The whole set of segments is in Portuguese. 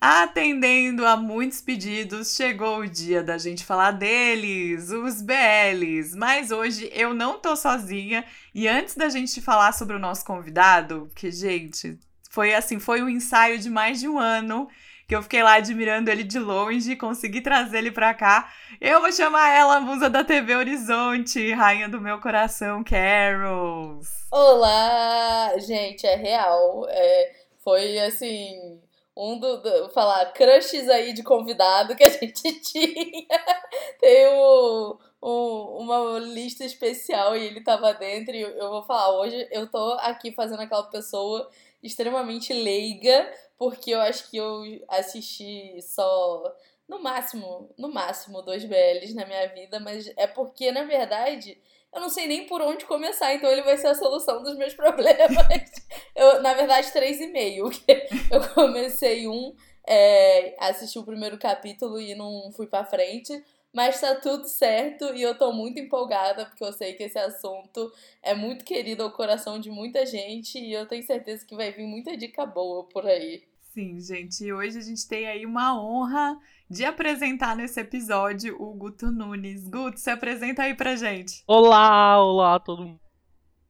Atendendo a muitos pedidos, chegou o dia da gente falar deles, os BLs. Mas hoje eu não tô sozinha. E antes da gente falar sobre o nosso convidado, que gente, foi assim, foi um ensaio de mais de um ano que eu fiquei lá admirando ele de longe, consegui trazer ele pra cá. Eu vou chamar ela, musa da TV Horizonte, rainha do meu coração, Carols. Olá, gente, é real. É, foi assim um do, do, falar crushes aí de convidado que a gente tinha. Tem um, uma lista especial e ele tava dentro. E eu vou falar, hoje eu tô aqui fazendo aquela pessoa extremamente leiga, porque eu acho que eu assisti só no máximo, no máximo dois BLs na minha vida, mas é porque na verdade eu não sei nem por onde começar, então ele vai ser a solução dos meus problemas. eu, na verdade, três e meio. Eu comecei um, é, assisti o primeiro capítulo e não fui pra frente. Mas tá tudo certo e eu tô muito empolgada porque eu sei que esse assunto é muito querido ao coração de muita gente e eu tenho certeza que vai vir muita dica boa por aí. Sim, gente, e hoje a gente tem aí uma honra de apresentar nesse episódio o Guto Nunes. Guto, se apresenta aí pra gente. Olá, olá todo mundo.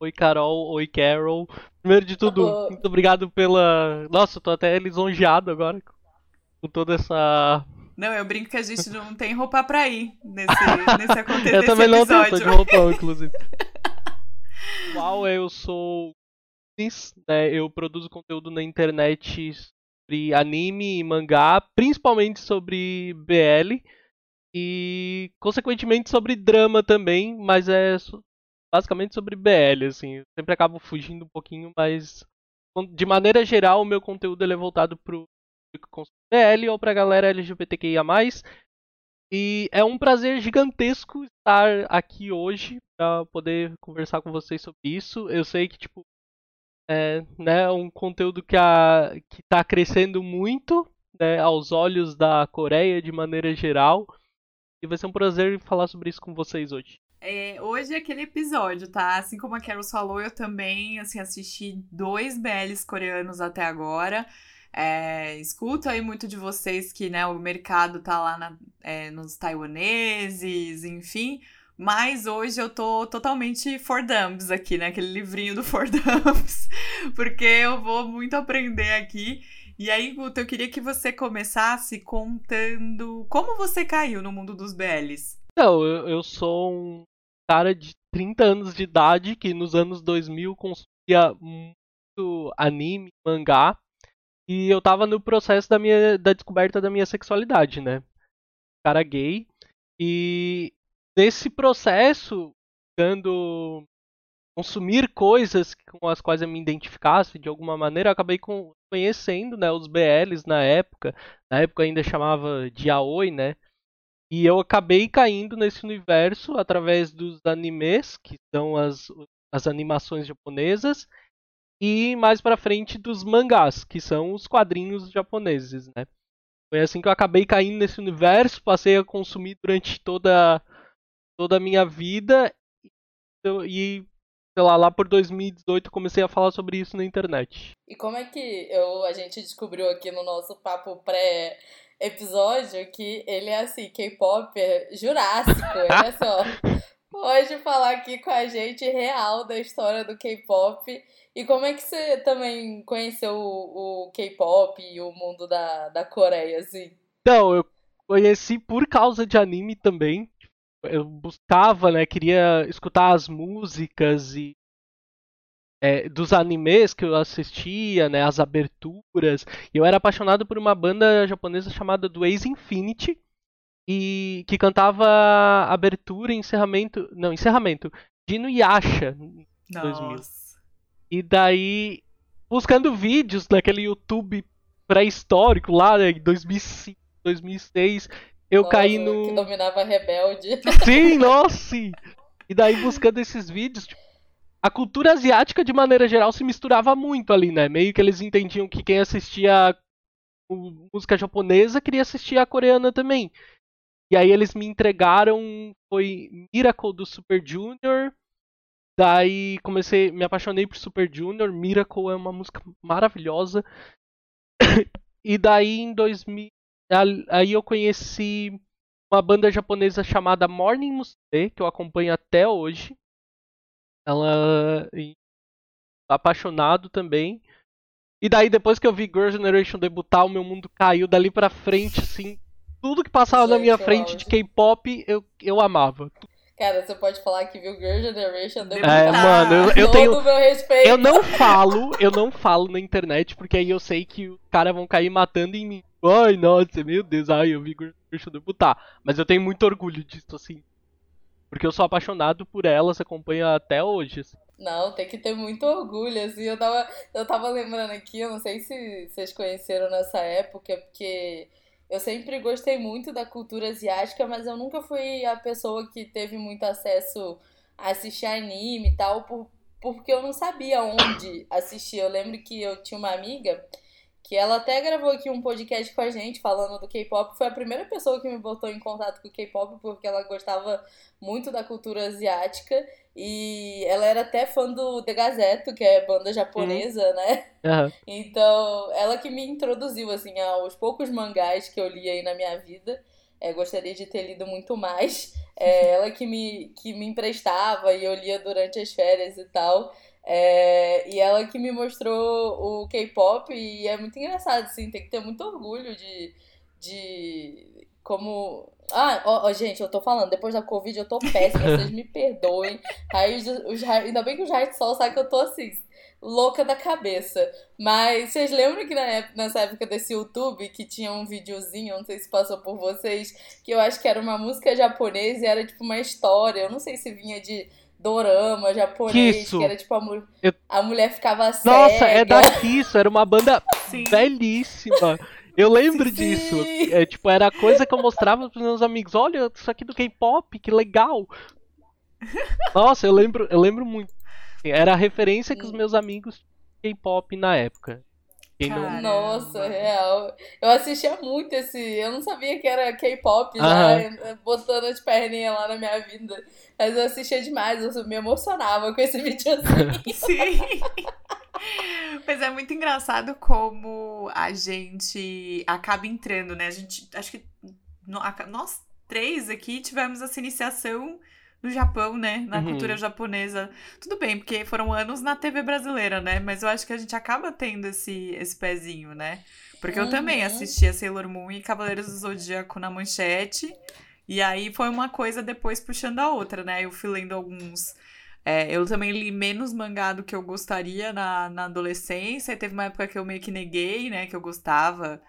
Oi, Carol. Oi, Carol. Primeiro de tudo, oh. muito obrigado pela. Nossa, eu tô até lisonjeado agora com toda essa não, eu brinco que a gente não tem roupa pra ir nesse, nesse acontecimento. eu também não tenho, tô de roupão, inclusive. Uau, eu sou. Né, eu produzo conteúdo na internet sobre anime e mangá, principalmente sobre BL e consequentemente sobre drama também, mas é basicamente sobre BL, assim. Eu sempre acabo fugindo um pouquinho, mas de maneira geral o meu conteúdo é voltado pro BL ou pra galera LGBTQIA+. E é um prazer gigantesco estar aqui hoje para poder conversar com vocês sobre isso. Eu sei que, tipo, é né, um conteúdo que, a, que tá crescendo muito né, aos olhos da Coreia de maneira geral. E vai ser um prazer falar sobre isso com vocês hoje. É, hoje é aquele episódio, tá? Assim como a Carol falou, eu também assim, assisti dois BLs coreanos até agora. É, escuto aí muito de vocês que né, o mercado tá lá na, é, nos taiwaneses, enfim. Mas hoje eu tô totalmente for dumps aqui, né? Aquele livrinho do for dumps, porque eu vou muito aprender aqui. E aí, Guto, eu queria que você começasse contando como você caiu no mundo dos BLs. Não, eu, eu sou um cara de 30 anos de idade que nos anos 2000 consumia muito anime, mangá. E eu tava no processo da minha da descoberta da minha sexualidade, né? Cara gay. E nesse processo, dando consumir coisas com as quais eu me identificasse de alguma maneira, eu acabei conhecendo, né, os BLs na época. Na época ainda chamava de Aoi, né? E eu acabei caindo nesse universo através dos animes, que são as, as animações japonesas, e mais para frente dos mangás, que são os quadrinhos japoneses, né? Foi assim que eu acabei caindo nesse universo, passei a consumir durante toda toda a minha vida e sei lá, lá por 2018 comecei a falar sobre isso na internet. E como é que eu, a gente descobriu aqui no nosso papo pré episódio que ele é assim, K-pop é jurássico, olha só. Pode falar aqui com a gente real da história do K-pop e como é que você também conheceu o, o K-pop e o mundo da, da Coreia, assim? Então, eu conheci por causa de anime também. Eu buscava, né, queria escutar as músicas e é, dos animes que eu assistia, né, as aberturas. E eu era apaixonado por uma banda japonesa chamada do Ace Infinity e que cantava abertura e encerramento, não, encerramento de Inuyasha Nossa. 2000. E daí, buscando vídeos naquele YouTube pré-histórico lá, né, 2005, 2006, eu nossa, caí no. Que dominava Rebelde. Sim, nossa! E daí, buscando esses vídeos, tipo, a cultura asiática, de maneira geral, se misturava muito ali, né? Meio que eles entendiam que quem assistia música japonesa queria assistir a coreana também. E aí eles me entregaram, foi Miracle do Super Junior, daí comecei, me apaixonei por Super Junior, Miracle é uma música maravilhosa. e daí em 2000, aí eu conheci uma banda japonesa chamada Morning Musume, que eu acompanho até hoje. Ela apaixonado também. E daí depois que eu vi Girl Generation debutar, o meu mundo caiu dali pra frente, assim, tudo que passava Gente, na minha frente de K-pop, eu, eu amava. Cara, você pode falar que viu Girl Generation debutar. É, mano, eu, eu tenho. Meu respeito. Eu não falo, eu não falo na internet, porque aí eu sei que os caras vão cair matando em mim. Ai, nossa, meu Deus, ai, eu vi Girl Generation debutar. Mas eu tenho muito orgulho disso, assim. Porque eu sou apaixonado por ela, você acompanha até hoje. Assim. Não, tem que ter muito orgulho, assim. Eu tava, eu tava lembrando aqui, eu não sei se vocês conheceram nessa época, porque eu sempre gostei muito da cultura asiática, mas eu nunca fui a pessoa que teve muito acesso a assistir anime e tal, por, porque eu não sabia onde assistir. Eu lembro que eu tinha uma amiga que ela até gravou aqui um podcast com a gente falando do K-pop. Foi a primeira pessoa que me botou em contato com o K-pop porque ela gostava muito da cultura asiática e ela era até fã do The Gazeto, que é banda japonesa, uhum. né? Uhum. Então, ela que me introduziu assim aos poucos mangás que eu li aí na minha vida. É, gostaria de ter lido muito mais. É, ela que me, que me emprestava e eu lia durante as férias e tal. É, e ela que me mostrou o K-pop e é muito engraçado, assim, tem que ter muito orgulho de, de como. Ah, ó, ó, gente, eu tô falando, depois da Covid eu tô péssima, vocês me perdoem. Aí os, ainda bem que os de sol sabem que eu tô assim, louca da cabeça. Mas vocês lembram que na época, nessa época desse YouTube que tinha um videozinho, não sei se passou por vocês, que eu acho que era uma música japonesa e era tipo uma história. Eu não sei se vinha de dorama japonês, Isso. que era tipo a, mu eu... a mulher ficava cega. Nossa, é da Kisso, era uma banda Sim. belíssima. Eu lembro Sim. disso. É, tipo, era coisa que eu mostrava pros meus amigos. Olha, isso aqui do K-pop, que legal. Nossa, eu lembro, eu lembro muito. Era a referência que os meus amigos K-pop na época. Não... Nossa, real. Eu assistia muito esse. Eu não sabia que era K-pop já, botando as perninhas lá na minha vida. Mas eu assistia demais, eu me emocionava com esse videozinho. Sim. Mas é muito engraçado como a gente acaba entrando, né? A gente. Acho que nós três aqui tivemos essa iniciação no Japão, né? Na uhum. cultura japonesa. Tudo bem, porque foram anos na TV brasileira, né? Mas eu acho que a gente acaba tendo esse, esse pezinho, né? Porque uhum. eu também assistia Sailor Moon e Cavaleiros do Zodíaco na manchete. E aí foi uma coisa depois puxando a outra, né? Eu fui lendo alguns. É, eu também li menos mangá do que eu gostaria na, na adolescência. E teve uma época que eu meio que neguei, né? Que eu gostava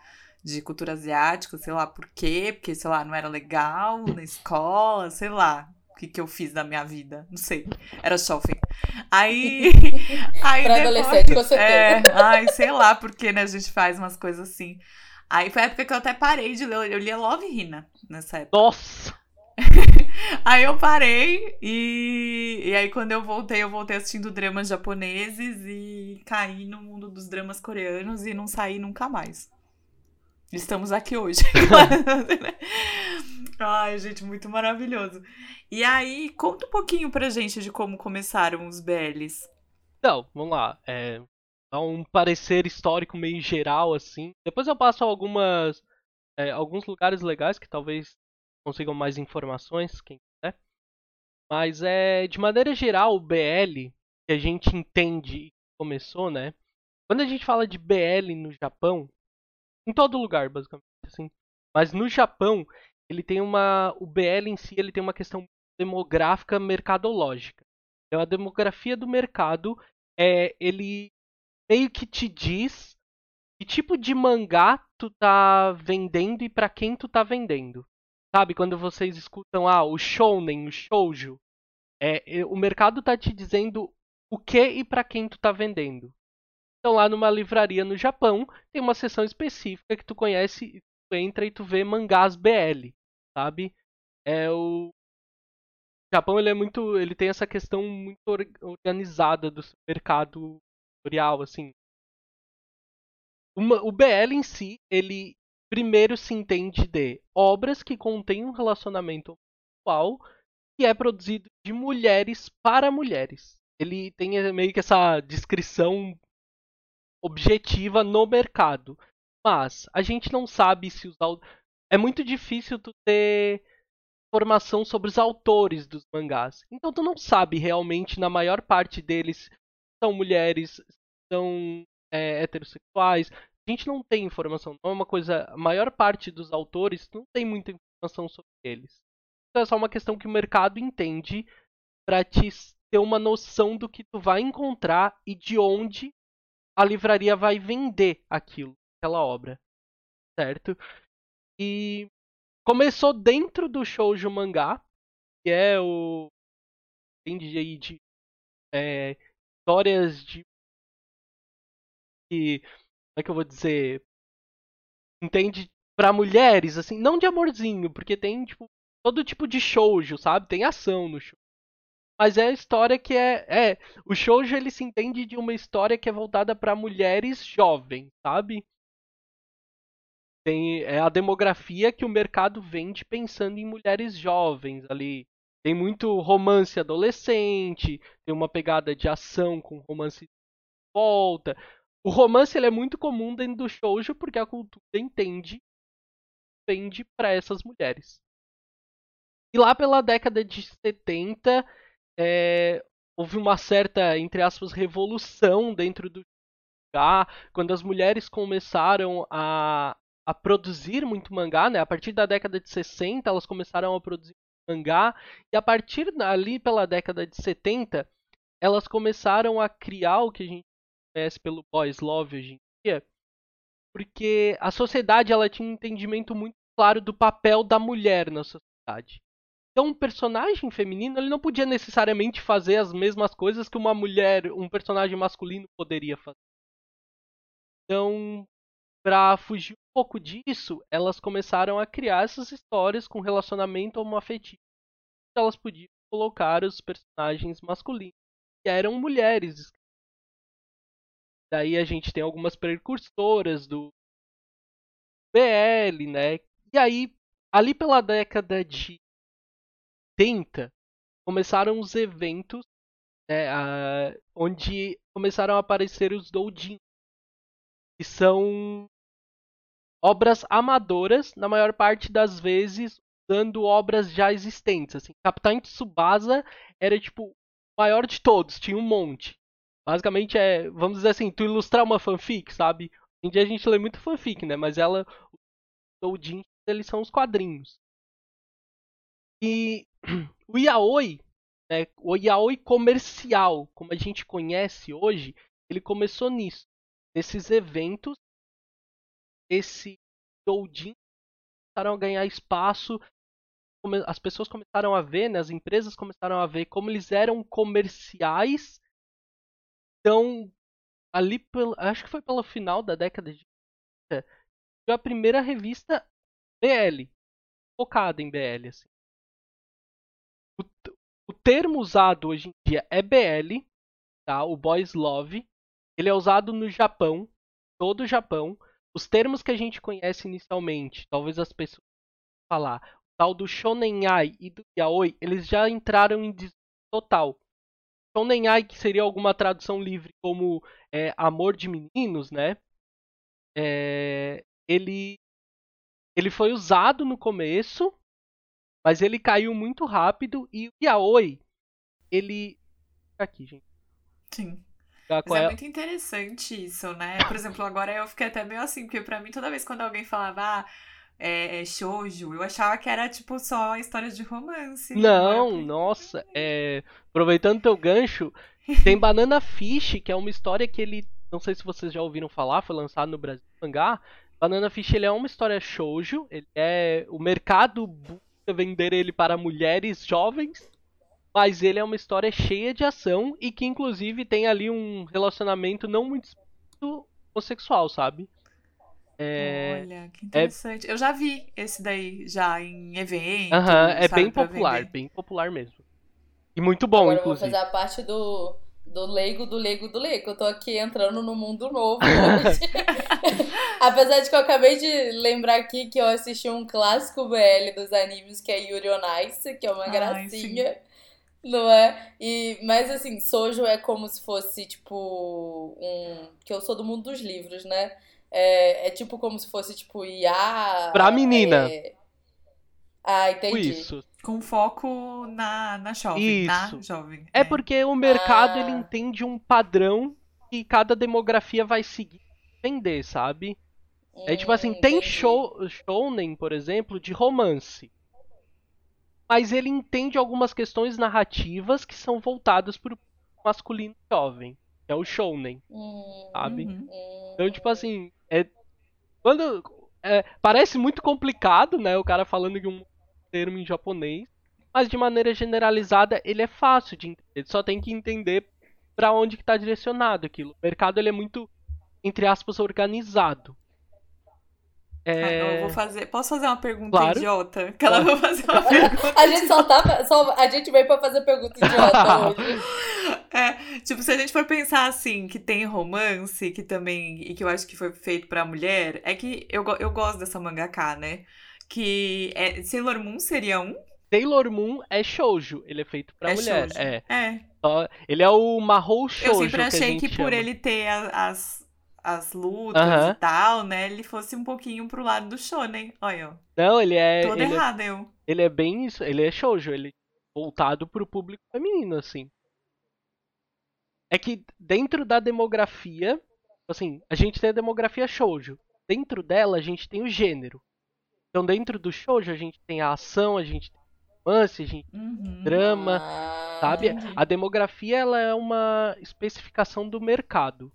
de cultura asiática, sei lá por quê, porque, sei lá, não era legal na escola, sei lá que, que eu fiz da minha vida. Não sei. Era shopping. Aí. aí pra depois, adolescente, com certeza. É, ai, sei lá porque, né? A gente faz umas coisas assim. Aí foi a época que eu até parei de ler. Eu lia Love Hina nessa época. Nossa! aí eu parei e, e aí quando eu voltei, eu voltei assistindo dramas japoneses e caí no mundo dos dramas coreanos e não saí nunca mais. Estamos aqui hoje. Ai, gente, muito maravilhoso. E aí, conta um pouquinho pra gente de como começaram os BLs. Então, vamos lá. É, um parecer histórico meio geral, assim. Depois eu passo algumas. É, alguns lugares legais que talvez consigam mais informações, quem quiser. Mas é de maneira geral o BL que a gente entende começou, né? Quando a gente fala de BL no Japão, em todo lugar, basicamente, assim. Mas no Japão, ele tem uma o BL em si, ele tem uma questão demográfica mercadológica. Então a demografia do mercado é ele meio que te diz que tipo de mangá tu tá vendendo e para quem tu tá vendendo. Sabe, quando vocês escutam ah, o shounen, o shoujo, é, o mercado tá te dizendo o que e para quem tu tá vendendo. Então lá numa livraria no Japão, tem uma seção específica que tu conhece, tu entra e tu vê mangás BL, sabe? É o Japão ele é muito, ele tem essa questão muito organizada do mercado editorial, assim. Uma, o BL em si, ele primeiro se entende de obras que contêm um relacionamento sexual que é produzido de mulheres para mulheres. ele tem meio que essa descrição objetiva no mercado. Mas a gente não sabe se os é muito difícil tu ter informação sobre os autores dos mangás. Então tu não sabe realmente na maior parte deles são mulheres, são é, heterossexuais. A gente não tem informação. Não é uma coisa. A maior parte dos autores não tem muita informação sobre eles. Então é só uma questão que o mercado entende para te ter uma noção do que tu vai encontrar e de onde a livraria vai vender aquilo, aquela obra, certo? E começou dentro do shoujo mangá, que é o entende aí de é, histórias de que como é que eu vou dizer entende para mulheres assim, não de amorzinho, porque tem tipo todo tipo de shoujo, sabe? Tem ação no shoujo. Mas é a história que é, é, o shoujo ele se entende de uma história que é voltada para mulheres jovens, sabe? Tem é a demografia que o mercado vende pensando em mulheres jovens ali. Tem muito romance adolescente, tem uma pegada de ação com romance de volta. O romance ele é muito comum dentro do shoujo porque a cultura entende vende para essas mulheres. E lá pela década de 70, é, houve uma certa, entre aspas, revolução dentro do mangá, quando as mulheres começaram a, a produzir muito mangá, né? A partir da década de 60, elas começaram a produzir mangá, e a partir ali pela década de 70, elas começaram a criar o que a gente conhece pelo boys love hoje em dia, porque a sociedade ela tinha um entendimento muito claro do papel da mulher na sociedade. Então, um personagem feminino ele não podia necessariamente fazer as mesmas coisas que uma mulher, um personagem masculino poderia fazer. Então, para fugir um pouco disso, elas começaram a criar essas histórias com relacionamento homoafetivo. Elas podiam colocar os personagens masculinos, que eram mulheres. Daí a gente tem algumas precursoras do BL, né? E aí, ali pela década de 80, começaram os eventos né, onde começaram a aparecer os doujin, que são obras amadoras, na maior parte das vezes usando obras já existentes. Assim, Capitão Tsubasa era tipo o maior de todos, tinha um monte. Basicamente é, vamos dizer assim, tu ilustrar uma fanfic, sabe? Hoje em dia a gente lê muito fanfic, né? Mas ela, os doujins, eles são os quadrinhos. E o yaoi, né, o yaoi comercial, como a gente conhece hoje, ele começou nisso, nesses eventos esse doujin começaram a ganhar espaço, as pessoas começaram a ver, né, as empresas começaram a ver como eles eram comerciais. Então, ali, acho que foi pelo final da década de a primeira revista BL, focada em BL. Assim. Termo usado hoje em dia é BL, tá? o Boys Love. Ele é usado no Japão, todo o Japão os termos que a gente conhece inicialmente, talvez as pessoas falar, o tal do shonenai e do yaoi, eles já entraram em total. Shonenai, que seria alguma tradução livre como é, amor de meninos, né? É, ele, ele foi usado no começo, mas ele caiu muito rápido e o yaoi, ele aqui, gente. Sim. Mas é, é muito interessante isso, né? Por exemplo, agora eu fiquei até meio assim, porque pra mim toda vez quando alguém falava, ah, é, é shoujo, eu achava que era tipo só história de romance. Não, né? nossa, é... aproveitando teu gancho, tem Banana Fish, que é uma história que ele, não sei se vocês já ouviram falar, foi lançado no Brasil mangá. Banana Fish ele é uma história shoujo, ele é o mercado vender ele para mulheres jovens mas ele é uma história cheia de ação e que inclusive tem ali um relacionamento não muito homossexual, sabe? É... Olha, que é interessante. É... Eu já vi esse daí já em evento. Aham, é bem popular, bem popular mesmo. E muito bom, Agora inclusive. Eu vou fazer a parte do, do leigo, do leigo, do leigo. Eu tô aqui entrando no mundo novo hoje. Apesar de que eu acabei de lembrar aqui que eu assisti um clássico BL dos animes que é Yuri on Ice, que é uma Ai, gracinha. Sim. Não é? E, mas assim, Sojo é como se fosse, tipo, um. Que eu sou do mundo dos livros, né? É, é tipo como se fosse, tipo, IA. Pra menina. É... Ah, entendi. Isso. Com foco na, na jovem, na Isso. jovem. É porque o mercado Ah. ele entende um padrão que cada demografia vai seguir vender, sabe? É tipo assim, Hum, tem show, shounen, por exemplo, de romance. Mas ele entende algumas questões narrativas que são voltadas para o masculino jovem. Que é o shounen, Hum, sabe? Uhum. hum. Então, tipo assim, é, quando é, parece muito complicado, né? O cara falando de um termo em japonês, mas de maneira generalizada ele é fácil de entender. Só tem que entender pra onde que tá direcionado aquilo. O mercado ele é muito, entre aspas, organizado. Ah, É, Eu vou fazer. Posso fazer uma pergunta Claro. idiota? Que ela vai fazer uma pergunta. A gente só tá. Só, a gente veio pra fazer pergunta idiota hoje. É, tipo, se a gente for pensar assim, que tem romance, que também. E que eu acho que foi feito pra mulher, é que eu, eu gosto dessa mangaka, né? Que é, Sailor Moon seria um? Sailor Moon é shoujo, ele é feito pra é mulher. shoujo. É, É. Ele é o Mahou Eu shoujo sempre que a achei gente que, por ele ter as, as lutas Aham. e tal, né? Ele fosse um pouquinho pro lado do shonen. Olha, ó. Não, ele é Toda ele é errada eu. Ele é bem isso, ele é shoujo, ele é voltado pro público feminino, assim. É que dentro da demografia, assim, a gente tem a demografia shoujo. Dentro dela a gente tem o gênero. Então dentro do shoujo a gente tem a ação, a gente tem romance, a gente tem Uhum. drama, Ah, sabe? A demografia ela é uma especificação do mercado.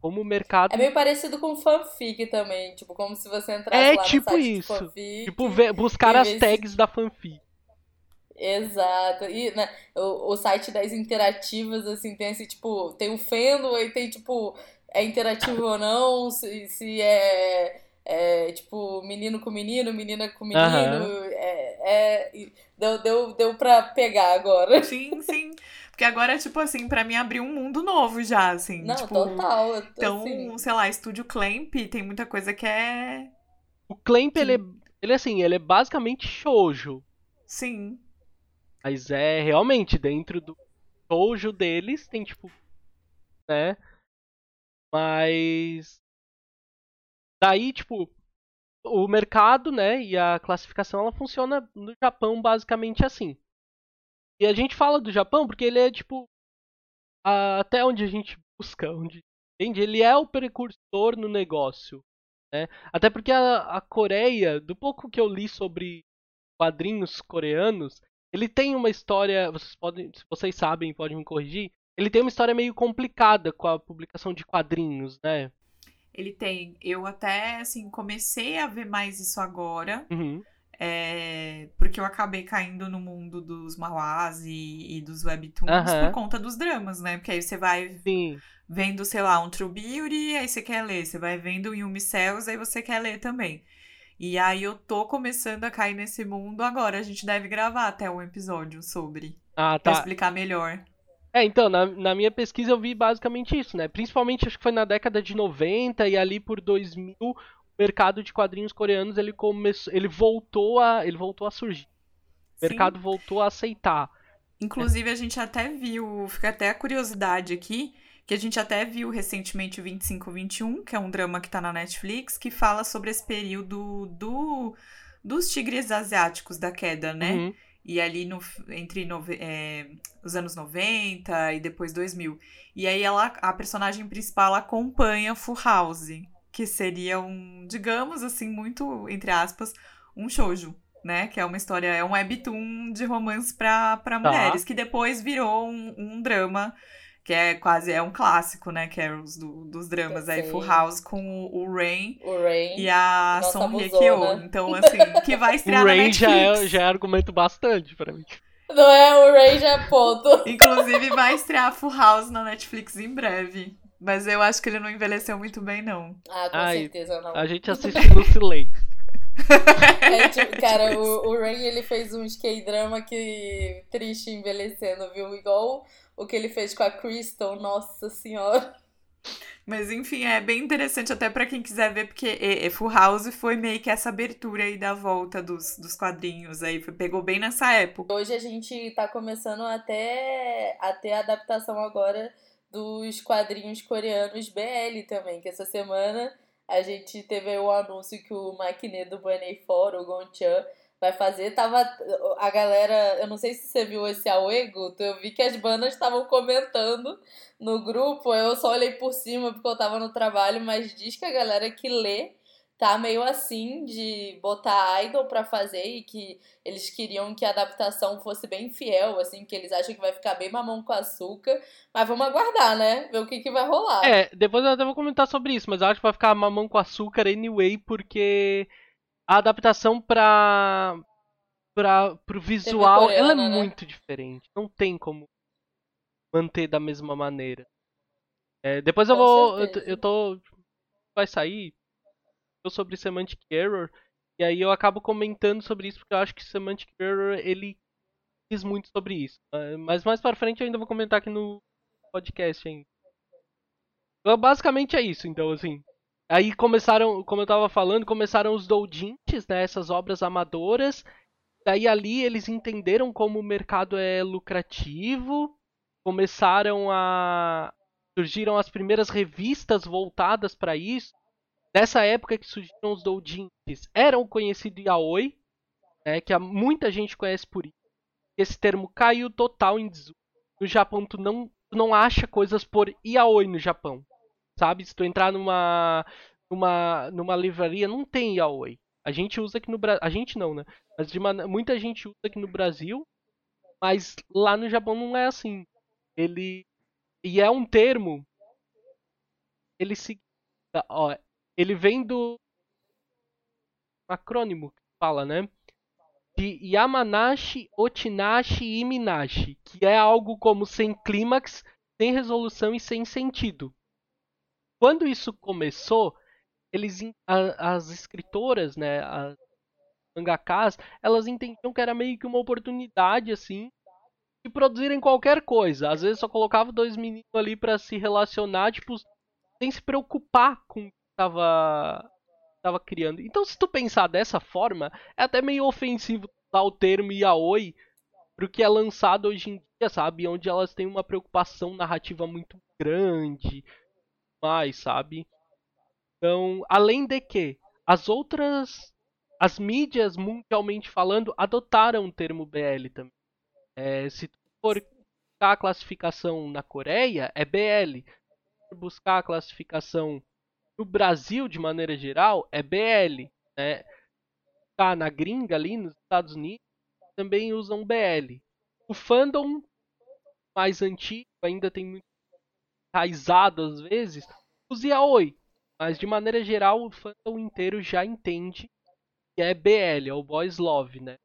Como o mercado É meio parecido com fanfic também. Tipo, como se você entrasse É lá tipo no site isso. de fanfic. tipo ver- buscar as tags da fanfic. Exato. E né, o, o site das interativas, assim, tem esse, tipo, tem o fandom, aí tem, tipo, é interativo ou não, se, se é, é, tipo, menino com menino, menina com menino. Aham. É, é, deu, deu, deu pra pegar agora. Sim, sim. Porque agora, tipo assim, pra mim abriu um mundo novo já, assim. Não, tipo, total. Então, assim, sei lá, Estúdio Clamp tem muita coisa que é. O Clamp ele é, ele é assim, ele é basicamente shoujo. Sim. Mas é realmente dentro do shoujo deles tem tipo, né? Mas daí tipo o mercado, né, e a classificação ela funciona no Japão basicamente assim. E a gente fala do Japão porque ele é tipo a- até onde a gente busca, onde entende, ele é o precursor no negócio, né? Até porque a, a Coreia, do pouco que eu li sobre quadrinhos coreanos, ele tem uma história, vocês podem, se vocês sabem, podem me corrigir. Ele tem uma história meio complicada com a publicação de quadrinhos, né? Ele tem. Eu até, assim, comecei a ver mais isso agora. Uhum. é, porque eu acabei caindo no mundo dos manhwas e, e dos webtoons Aham. por conta dos dramas, né? Porque aí você vai Sim. vendo, sei lá, um True Beauty, aí você quer ler. Você vai vendo um Yumi Cells, aí você quer ler também. E aí eu tô começando a cair nesse mundo agora. A gente deve gravar até um episódio sobre. Ah, Pra tá. explicar melhor. É, então, na, na minha pesquisa eu vi basicamente isso, né? Principalmente acho que foi na década de 90 e ali por 2000 o mercado de quadrinhos coreanos ele começou, ele voltou a, ele voltou a surgir. O Sim. mercado voltou a aceitar. Inclusive, a gente até viu, fica até a curiosidade aqui, que a gente até viu recentemente o 2521, que é um drama que tá na Netflix, que fala sobre esse período do, dos tigres asiáticos da queda, né? Uhum. E ali no, entre nove- é, os anos 90 e depois 2000. E aí ela, a personagem principal acompanha Full House, que seria um, digamos assim, muito, entre aspas, um shoujo, né? Que é uma história, é um webtoon de romance pra Tá. mulheres, que depois virou um, um drama, que é quase, é um clássico, né? Que é os do- dos dramas aí, Sim. Full House com o, o Rain o Rain. e a Song Hye Kyo. Então, assim, que vai O estrear na Ray Netflix. já é, já é argumento bastante pra mim. Não é o Rain já é ponto. Inclusive, vai estrear Full House na Netflix em breve. Mas eu acho que ele não envelheceu muito bem, não. Ah, com Ai, certeza não. A gente assiste no silêncio. É, tipo, cara, o, o Rain ele fez um K-drama que triste envelhecendo, viu? Igual o que ele fez com a Crystal, nossa senhora. Mas enfim, é bem interessante até para quem quiser ver, porque e, Full House foi meio que essa abertura aí da volta dos, dos quadrinhos aí, foi, pegou bem nessa época. Hoje a gente tá começando até a ter a adaptação agora dos quadrinhos coreanos BL também, que essa semana a gente teve o anúncio que o maquinê do Bunny For, o Gonchan, vai fazer. Tava a galera, eu não sei se você viu esse Aue, Guto, eu vi que as bandas estavam comentando no grupo, eu só olhei por cima porque eu tava no trabalho, mas diz que a galera que lê tá meio assim de botar idol para fazer e que eles queriam que a adaptação fosse bem fiel, assim, que eles acham que vai ficar bem mamão com açúcar, mas vamos aguardar, né? Ver o que que vai rolar. É, depois eu até vou comentar sobre isso, mas eu acho que vai ficar mamão com açúcar anyway, porque a adaptação para para pro visual, coreana, ela é né? muito diferente. Não tem como manter da mesma maneira. É, depois eu Com vou eu, eu tô vai sair sobre semantic error e aí eu acabo comentando sobre isso porque eu acho que semantic error ele diz muito sobre isso. É, mas mais para frente eu ainda vou comentar aqui no podcast ainda. Então, basicamente é isso, então assim. Aí começaram, como eu tava falando, começaram os doujinshis, né, essas obras amadoras. Daí ali eles entenderam como o mercado é lucrativo, começaram a surgiram as primeiras revistas voltadas para isso. Nessa época que surgiram os doujinshis, era o conhecido yaoi, né, que muita gente conhece por isso. Esse termo caiu total em desuso. No Japão tu não, tu não acha coisas por yaoi no Japão sabe? Se tu entrar numa numa numa livraria, não tem yaoi. A gente usa aqui no Brasil, a gente não, né? Mas muita gente usa aqui no Brasil, mas lá no Japão não é assim. Ele e é um termo ele se ó, ele vem do acrônimo que fala, né? De Yamanashi, Otinashi e Minashi, que é algo como sem clímax, sem resolução e sem sentido quando isso começou, eles a, as escritoras, né, as mangakas, elas entendiam que era meio que uma oportunidade assim de produzirem qualquer coisa. Às vezes só colocava dois meninos ali para se relacionar, tipo, sem se preocupar com o que estava tava criando. Então, se tu pensar dessa forma, é até meio ofensivo usar o termo yaoi pro que é lançado hoje em dia, sabe? Onde elas têm uma preocupação narrativa muito grande, mais, sabe? Então, além de que as outras, as mídias mundialmente falando, adotaram o termo BL também. É, se tu for buscar a classificação na Coreia, é BL. Se for buscar a classificação no Brasil, de maneira geral, é BL. Né? Tá na gringa ali, nos Estados Unidos, também usam BL. O fandom mais antigo ainda tem muito enraizado às vezes, os yaoi. Mas de maneira geral, o fandom inteiro já entende que é BL, é o Boys Love, né?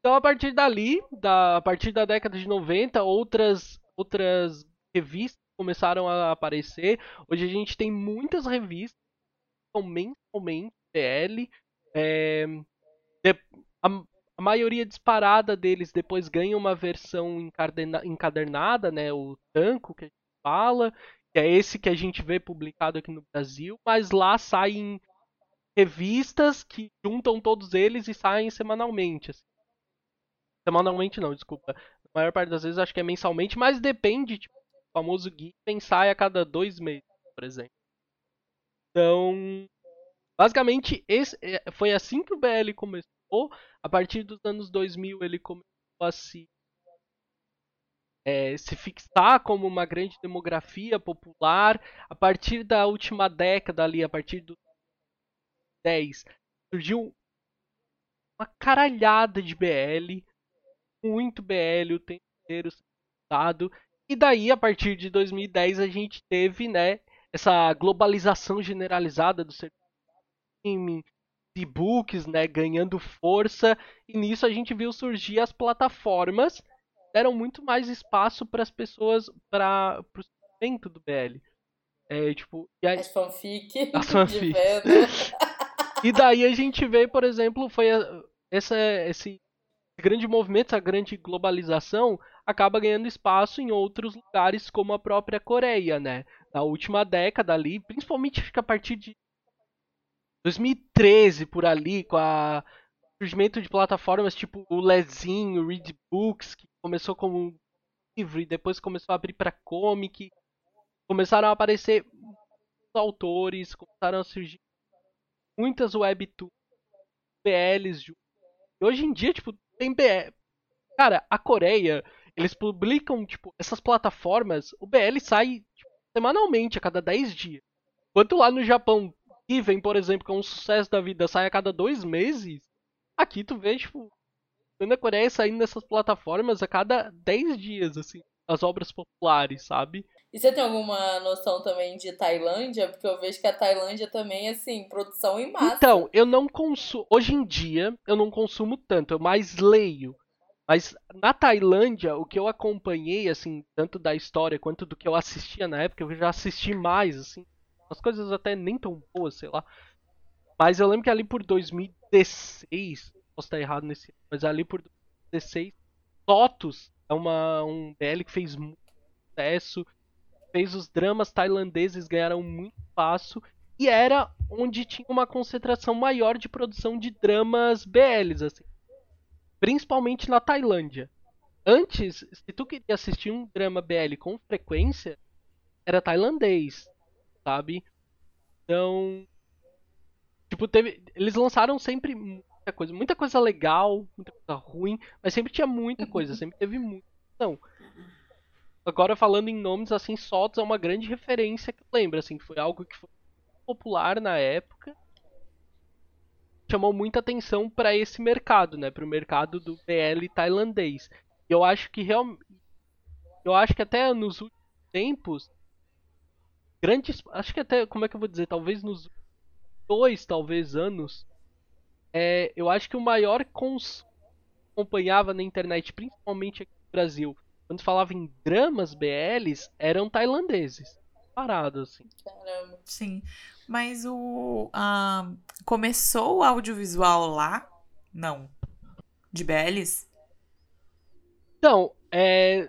Então a partir dali, da, a partir da década de 90, outras, outras revistas começaram a aparecer. Hoje a gente tem muitas revistas que são mensalmente BL. É, de, a, a maioria disparada deles depois ganha uma versão encadernada, né? O tanco que a gente fala, que é esse que a gente vê publicado aqui no Brasil, mas lá saem revistas que juntam todos eles e saem semanalmente. Assim. Semanalmente não, desculpa. A maior parte das vezes acho que é mensalmente, mas depende, tipo, o famoso Giffen sai a cada dois meses, por exemplo. Então, basicamente, esse, é, foi assim que o BL começou a partir dos anos 2000 ele começou a se é, se fixar como uma grande demografia popular. A partir da última década ali, a partir do 10, surgiu uma caralhada de BL, muito BL o tempo inteiro citado. E daí, a partir de 2010, a gente teve, né, essa globalização generalizada do serviço de e-books, né, ganhando força, e nisso a gente viu surgir as plataformas deram muito mais espaço para as pessoas para o sustento do BL. É, tipo, e aí, as fanfic, as fanfic. e daí a gente vê, por exemplo, foi essa, esse grande movimento, essa grande globalização acaba ganhando espaço em outros lugares, como a própria Coreia, né? Na última década ali, principalmente acho que a partir de 2013 por ali, com a surgimento de plataformas tipo o Lezinho, Read Books, que começou como livro e depois começou a abrir para comic, começaram a aparecer autores, começaram a surgir muitas webtoons, BLs. E hoje em dia, tipo, tem BL. Cara, a Coreia, eles publicam, tipo, essas plataformas, o BL sai tipo, semanalmente, a cada 10 dias. Enquanto lá no Japão, Given, por exemplo, que é um sucesso da vida, sai a cada dois meses, aqui tu vê, tipo, na Coreia saindo nessas plataformas a cada 10 dias, assim, as obras populares, sabe? E você tem alguma noção também de Tailândia? Porque eu vejo que a Tailândia também, assim, produção em massa. Então, eu não consumo. Hoje em dia, eu não consumo tanto, eu mais leio. Mas na Tailândia, o que eu acompanhei, assim, tanto da história quanto do que eu assistia na época, eu já assisti mais, assim. As coisas até nem tão boas, sei lá. Mas eu lembro que ali por 2016, posso estar errado nesse, mas ali por 2016, Totus é uma, um DL que fez muito sucesso fez os dramas tailandeses ganharam muito espaço e era onde tinha uma concentração maior de produção de dramas BLs, assim. Principalmente na Tailândia. Antes, se tu queria assistir um drama BL com frequência, era tailandês, sabe? Então, tipo, teve, eles lançaram sempre muita coisa, muita coisa legal, muita coisa ruim, mas sempre tinha muita coisa, sempre teve muita. Não. Agora falando em nomes assim, Sotos é uma grande referência que lembra, assim, foi algo que foi popular na época. Chamou muita atenção para esse mercado, né, para o mercado do BL tailandês. E eu acho que realmente eu acho que até nos últimos tempos grandes, acho que até, como é que eu vou dizer, talvez nos dois, talvez anos, é, eu acho que o maior cons acompanhava na internet, principalmente aqui no Brasil, quando falava em dramas BLs, eram tailandeses. Parados, assim. Caramba. Sim. Mas o. Uh, começou o audiovisual lá? Não. De BLs? Então, é.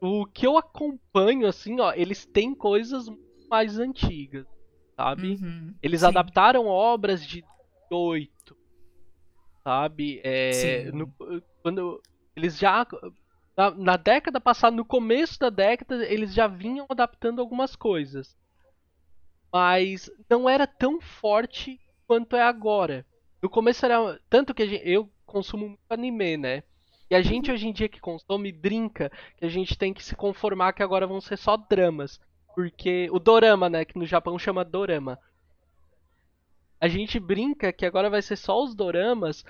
O que eu acompanho, assim, ó, eles têm coisas mais antigas, sabe? Uhum, eles sim. adaptaram obras de oito, sabe? É, no- quando eles já na, na década passada, no começo da década, eles já vinham adaptando algumas coisas, mas não era tão forte quanto é agora. No começo era tanto que gente- eu consumo muito anime, né? E a gente hoje em dia que consome brinca que a gente tem que se conformar que agora vão ser só dramas. Porque o dorama, né, que no Japão chama dorama. A gente brinca que agora vai ser só os doramas.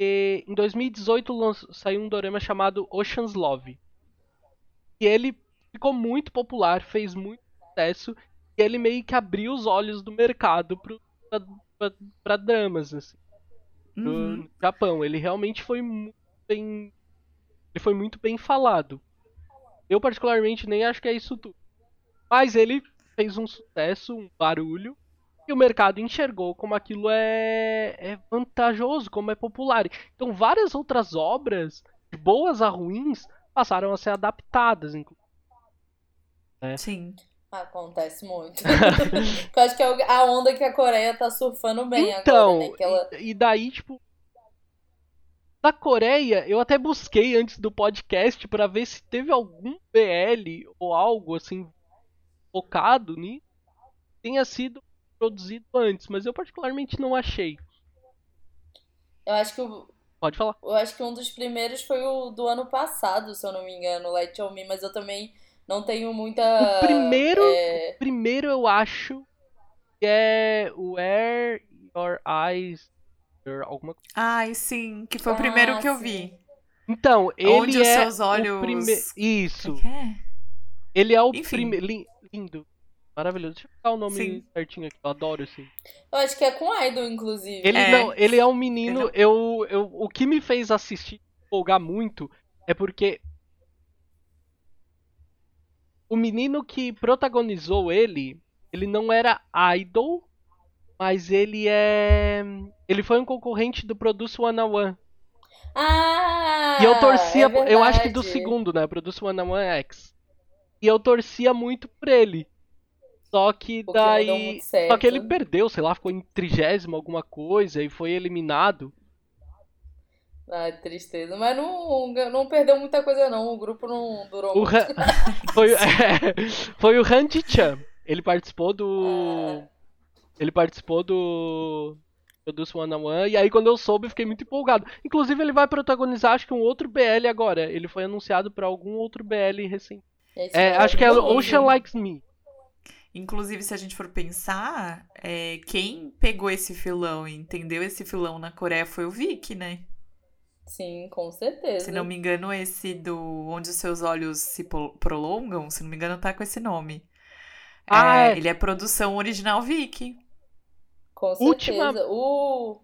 E em 2018 lanç- saiu um dorama chamado Ocean's Love. E ele ficou muito popular, fez muito sucesso. E ele meio que abriu os olhos do mercado pro, pra, pra- pra dramas, assim Uhum. Japão. Ele realmente foi muito bem. Ele foi muito bem falado. Eu, particularmente, nem acho que é isso tudo. Mas ele fez um sucesso, um barulho, e o mercado enxergou como aquilo é, é vantajoso, como é popular. Então, várias outras obras, de boas a ruins, passaram a ser adaptadas. inclu- Sim. Acontece muito. eu acho que é a onda que a Coreia tá surfando bem Então, agora, né? Que ela... e, e daí, tipo. Da Coreia, eu até busquei antes do podcast pra ver se teve algum BL ou algo assim focado nisso tenha sido produzido antes, mas eu particularmente não achei. Eu acho que o, Pode falar. Eu acho que um dos primeiros foi o do ano passado, se eu não me engano, Light on Me, mas eu também não tenho muita. O primeiro, é, primeiro eu acho que é Where Your Eyes or alguma coisa. Ai, sim, que foi o Ah, primeiro que eu sim. vi. Então, ele Onde os é seus olhos- o primeiro. Isso. É é? Ele é o primeiro. Lindo. Maravilhoso. Deixa eu pegar o nome Sim. certinho aqui. Eu adoro esse. Eu acho que é com Idol, inclusive. Ele É. não, ele é um menino. Eu, eu, o que me fez assistir empolgar muito é porque o menino que protagonizou ele, ele não era idol, mas ele é, ele foi um concorrente do Produce 101. Ah! E eu torcia, é eu acho que do segundo, né? Produce One on One X. E eu torcia muito por ele. Só que O que não deu daí. Só que ele perdeu, sei lá, ficou em trigésimo alguma coisa e foi eliminado. Ai, tristeza. Mas não, não perdeu muita coisa, não. O grupo não durou O muito. Han... foi, é, foi o Randy Chan. Ele participou do. Ah. Ele participou do. Produce One on One. E aí, quando eu soube, eu fiquei muito empolgado. Inclusive, ele vai protagonizar, acho que um outro BL agora. Ele foi anunciado pra algum outro BL recente. Esse É, acho que é. Ocean Likes Me. Inclusive, se a gente for pensar, é, quem pegou esse filão e entendeu esse filão na Coreia foi o Vic, né? Sim, com certeza. Se não me engano, esse do Onde os Seus Olhos se Pro- Prolongam, se não me engano, tá com esse nome. Ah, É, é. Ele é produção original Vic. Com certeza. Última- O...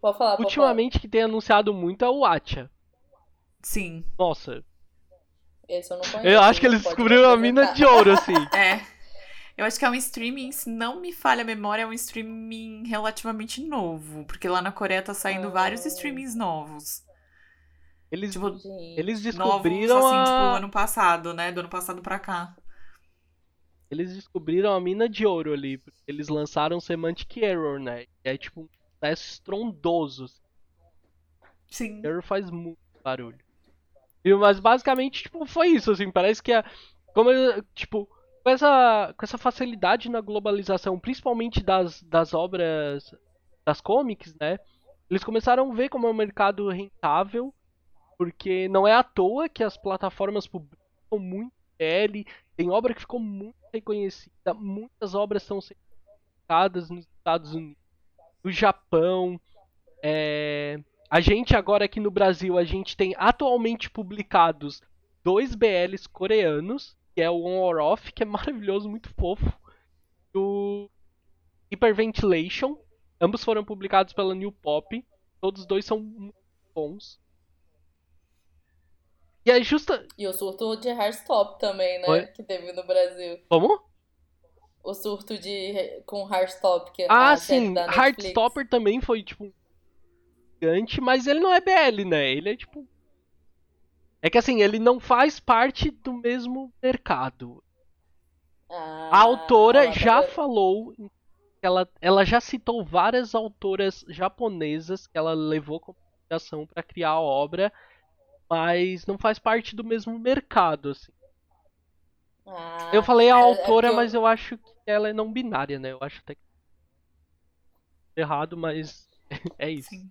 Pode falar, pode Ultimamente, que tem anunciado muito é o Acha. Sim. Nossa, falar. Esse eu não conheço. eu acho que eles descobriram a mina de ouro, assim. É. Eu acho que é um streaming, se não me falha a memória, é um streaming relativamente novo. Porque lá na Coreia tá saindo Ah. vários streamings novos. Eles, Tipo, eles Novos, descobriram assim, tipo, a... ano passado, né? Do ano passado pra cá. Eles descobriram a mina de ouro ali. porque Eles lançaram Semantic Error, né? Que é tipo um sucesso estrondoso. Sim. Error faz muito barulho. Mas basicamente, tipo, foi isso, assim, parece que a. Como tipo, com essa, com essa facilidade na globalização, principalmente das, das obras das comics, né? Eles começaram a ver como é um mercado rentável, porque não é à toa que as plataformas publicam muito PL, tem obra que ficou muito reconhecida, muitas obras sendo publicadas nos Estados Unidos, no Japão, é, a gente agora aqui no Brasil, a gente tem atualmente publicados dois BLs coreanos, que é o On or Off, que é maravilhoso, muito fofo, e o Hyperventilation. Ambos foram publicados pela New Pop. Todos os dois são muito bons. E é justa. E o surto de Heartstop também, né? Oi? Que teve no Brasil. Como? O surto de com Heartstop, que é Ah, sim. Heartstopper também foi, tipo, gigante, mas ele não é BL, né? Ele é, tipo. É que assim, ele não faz parte do mesmo mercado. Ah, A autora já tava- falou. Ela, ela já citou várias autoras japonesas que ela levou como inspiração para criar a obra, mas não faz parte do mesmo mercado. Assim. Ah, eu falei a é- é autora, porque eu- mas eu acho que ela é não binária, né? Eu acho até que errado, mas é isso. Sim.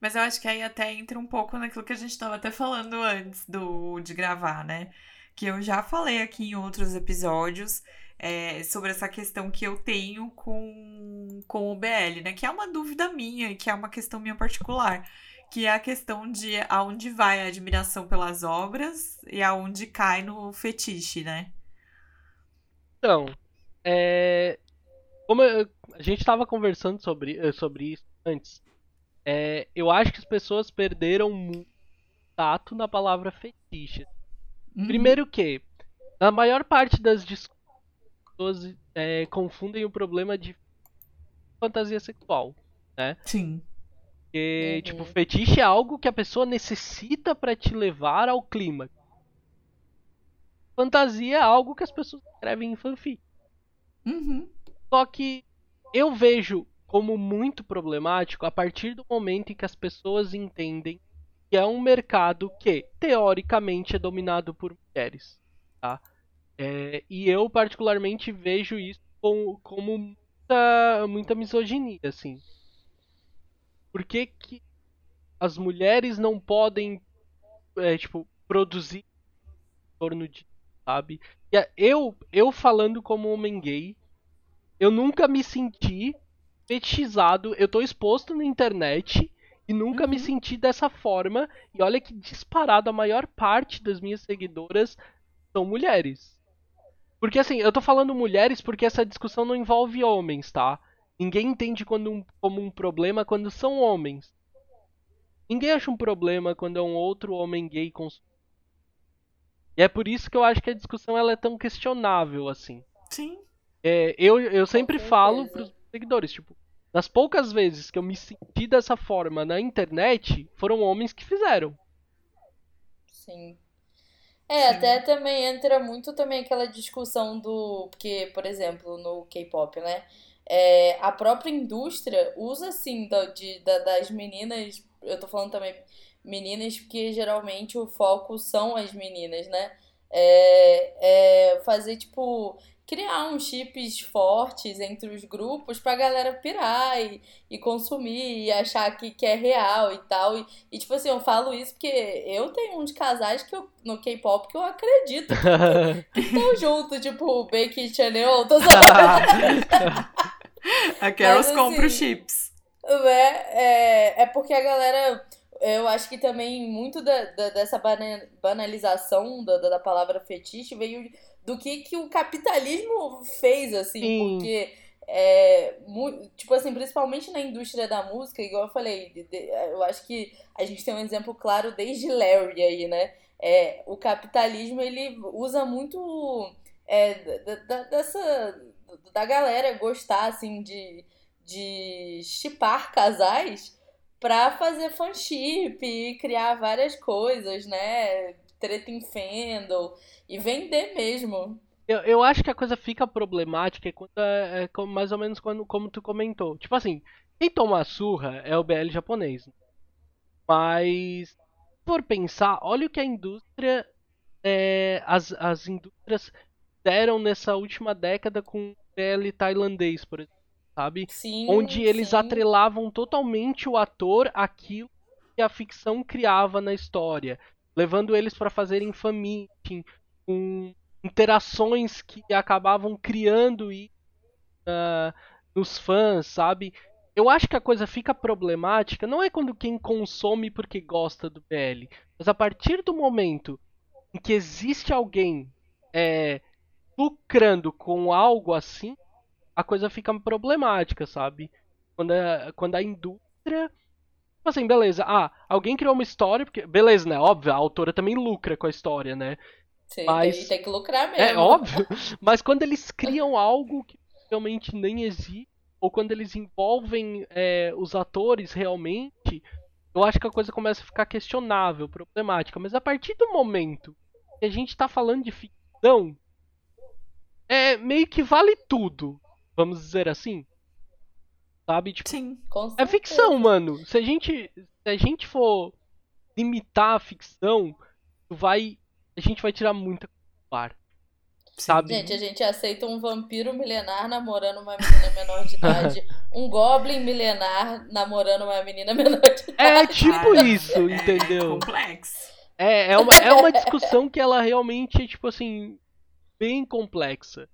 Mas eu acho que aí até entra um pouco naquilo que a gente estava até falando antes do, de gravar, né? Que eu já falei aqui em outros episódios é, sobre essa questão que eu tenho com, com o BL, né? Que é uma dúvida minha e que é uma questão minha particular. Que é a questão de aonde vai a admiração pelas obras e aonde cai no fetiche, né? Então, é, como eu- a gente estava conversando sobre, eh, sobre isso antes, é, eu acho que as pessoas perderam muito tato na palavra fetiche. Uhum. Primeiro que, na maior parte das discussões, as pessoas é, confundem o problema de fantasia sexual. Sim. Porque, Uhum. tipo, fetiche é algo que a pessoa necessita pra te levar ao clima. Fantasia é algo que as pessoas escrevem em fanfic. Uhum. Só que eu vejo como muito problemático a partir do momento em que as pessoas entendem que é um mercado que, teoricamente, é dominado por mulheres. Tá? É, e eu, particularmente, vejo isso como, como muita, muita misoginia, assim. Por que, que as mulheres não podem, é, tipo, produzir em torno de, sabe? É- eu, eu falando como homem gay, eu nunca me senti fetichizado. Eu tô exposto na internet e nunca me Uhum. senti dessa forma. E olha que disparado, a maior parte das minhas seguidoras são mulheres. Porque assim, eu tô falando mulheres porque essa discussão não envolve homens, tá? Ninguém entende quando um- como um problema quando são homens. Ninguém acha um problema quando é um outro homem gay cons... E é por isso que eu acho que a discussão ela é tão questionável assim. Sim. É, eu, eu sempre falo pros seguidores, tipo, das poucas vezes que eu me senti dessa forma na internet, foram homens que fizeram. Sim. É, Sim. até também entra muito também aquela discussão do. Porque, por exemplo, no K-pop, né? É, a própria indústria usa, assim, da, de, da, das meninas. Eu tô falando também meninas, porque geralmente o foco são as meninas, né? É, é fazer, tipo, criar uns chips fortes entre os grupos pra galera pirar e, e consumir e achar que, que é real e tal. E, e, tipo assim, eu falo isso porque eu tenho uns casais que eu, no K-pop que eu acredito que estão juntos, tipo, Becky e Chanel, tô A Carol assim, compra os chips. Né, é, é porque a galera eu acho que também muito da, da dessa banalização da, da palavra fetiche veio do que, que o capitalismo fez, assim, Sim. porque. É, tipo assim, principalmente na indústria da música, igual eu falei, eu acho que a gente tem um exemplo claro desde Larry aí, né? É, o capitalismo ele usa muito é, da, dessa da galera gostar assim de de chipar casais pra fazer fanship e criar várias coisas, né? Treta em fandom e vender mesmo. Eu, eu acho que a coisa fica problemática quando é, é, mais ou menos quando, como tu comentou. Tipo assim, quem toma a surra é o BL japonês. Mas, por pensar, olha o que a indústria. É, as, as indústrias deram nessa última década com o BL tailandês, por exemplo. Sabe? Sim, Onde eles sim. atrelavam totalmente o ator àquilo que a ficção criava na história. Levando eles para fazerem fanmeeting, com interações que acabavam criando e, uh, nos fãs, sabe? Eu acho que a coisa fica problemática não é quando quem consome porque gosta do BL, mas a partir do momento em que existe alguém é, lucrando com algo assim, a coisa fica problemática, sabe? Quando a, quando a indústria Tipo assim, beleza. Ah, alguém criou uma história, porque. Beleza, né? Óbvio, a autora também lucra com a história, né? Sim, mas... tem, tem que lucrar é, mesmo. É óbvio. Mas quando eles criam algo que realmente nem existe, ou quando eles envolvem é, os atores realmente, eu acho que a coisa começa a ficar questionável, problemática. Mas a partir do momento que a gente tá falando de ficção, é meio que vale tudo, vamos dizer assim. Sabe? Tipo, Sim. É ficção, mano. Se a gente, se a gente for limitar a ficção, vai a gente vai tirar muita par. Sabe? Gente, a gente aceita um vampiro milenar namorando uma menina menor de idade. um goblin milenar namorando uma menina menor de é idade. É tipo isso, entendeu? É complexo. É, é, uma, é uma discussão que ela realmente é, tipo assim, bem complexa.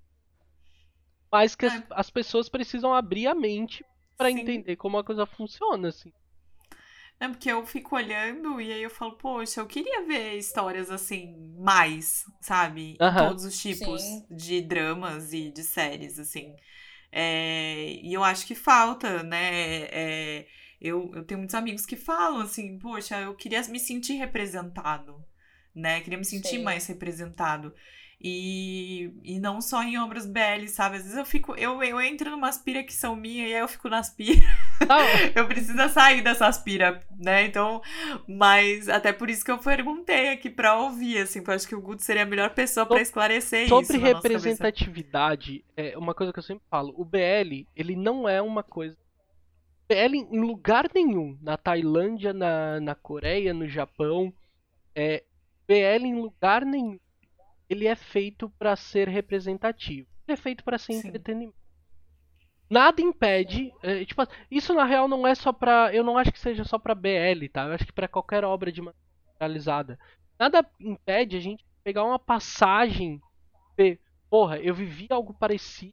Mas que as, é. as pessoas precisam abrir a mente para entender como a coisa funciona, assim. É porque eu fico olhando e aí eu falo, poxa, eu queria ver histórias assim, mais, sabe? Uhum. Todos os tipos Sim. de dramas e de séries, assim. É, e eu acho que falta, né? É, eu, eu tenho muitos amigos que falam assim, poxa, eu queria me sentir representado, né? Queria me sentir Sim. mais representado. E, e não só em obras BL, sabe? Às vezes eu fico. Eu, eu entro numa aspira que são minhas e aí eu fico na aspira. eu preciso sair dessa aspira, né? Então, mas até por isso que eu perguntei aqui pra ouvir, assim, porque eu acho que o Guto seria a melhor pessoa para esclarecer Sobre isso. Sobre representatividade, é uma coisa que eu sempre falo: o BL, ele não é uma coisa. BL em lugar nenhum, na Tailândia, na, na Coreia, no Japão, é, BL em lugar nenhum ele é feito para ser representativo. Ele é feito para ser Sim. entretenimento. Nada impede, é, tipo, isso na real não é só pra, eu não acho que seja só para BL, tá? Eu acho que para qualquer obra de realizada. Nada impede a gente pegar uma passagem e, porra, eu vivi algo parecido,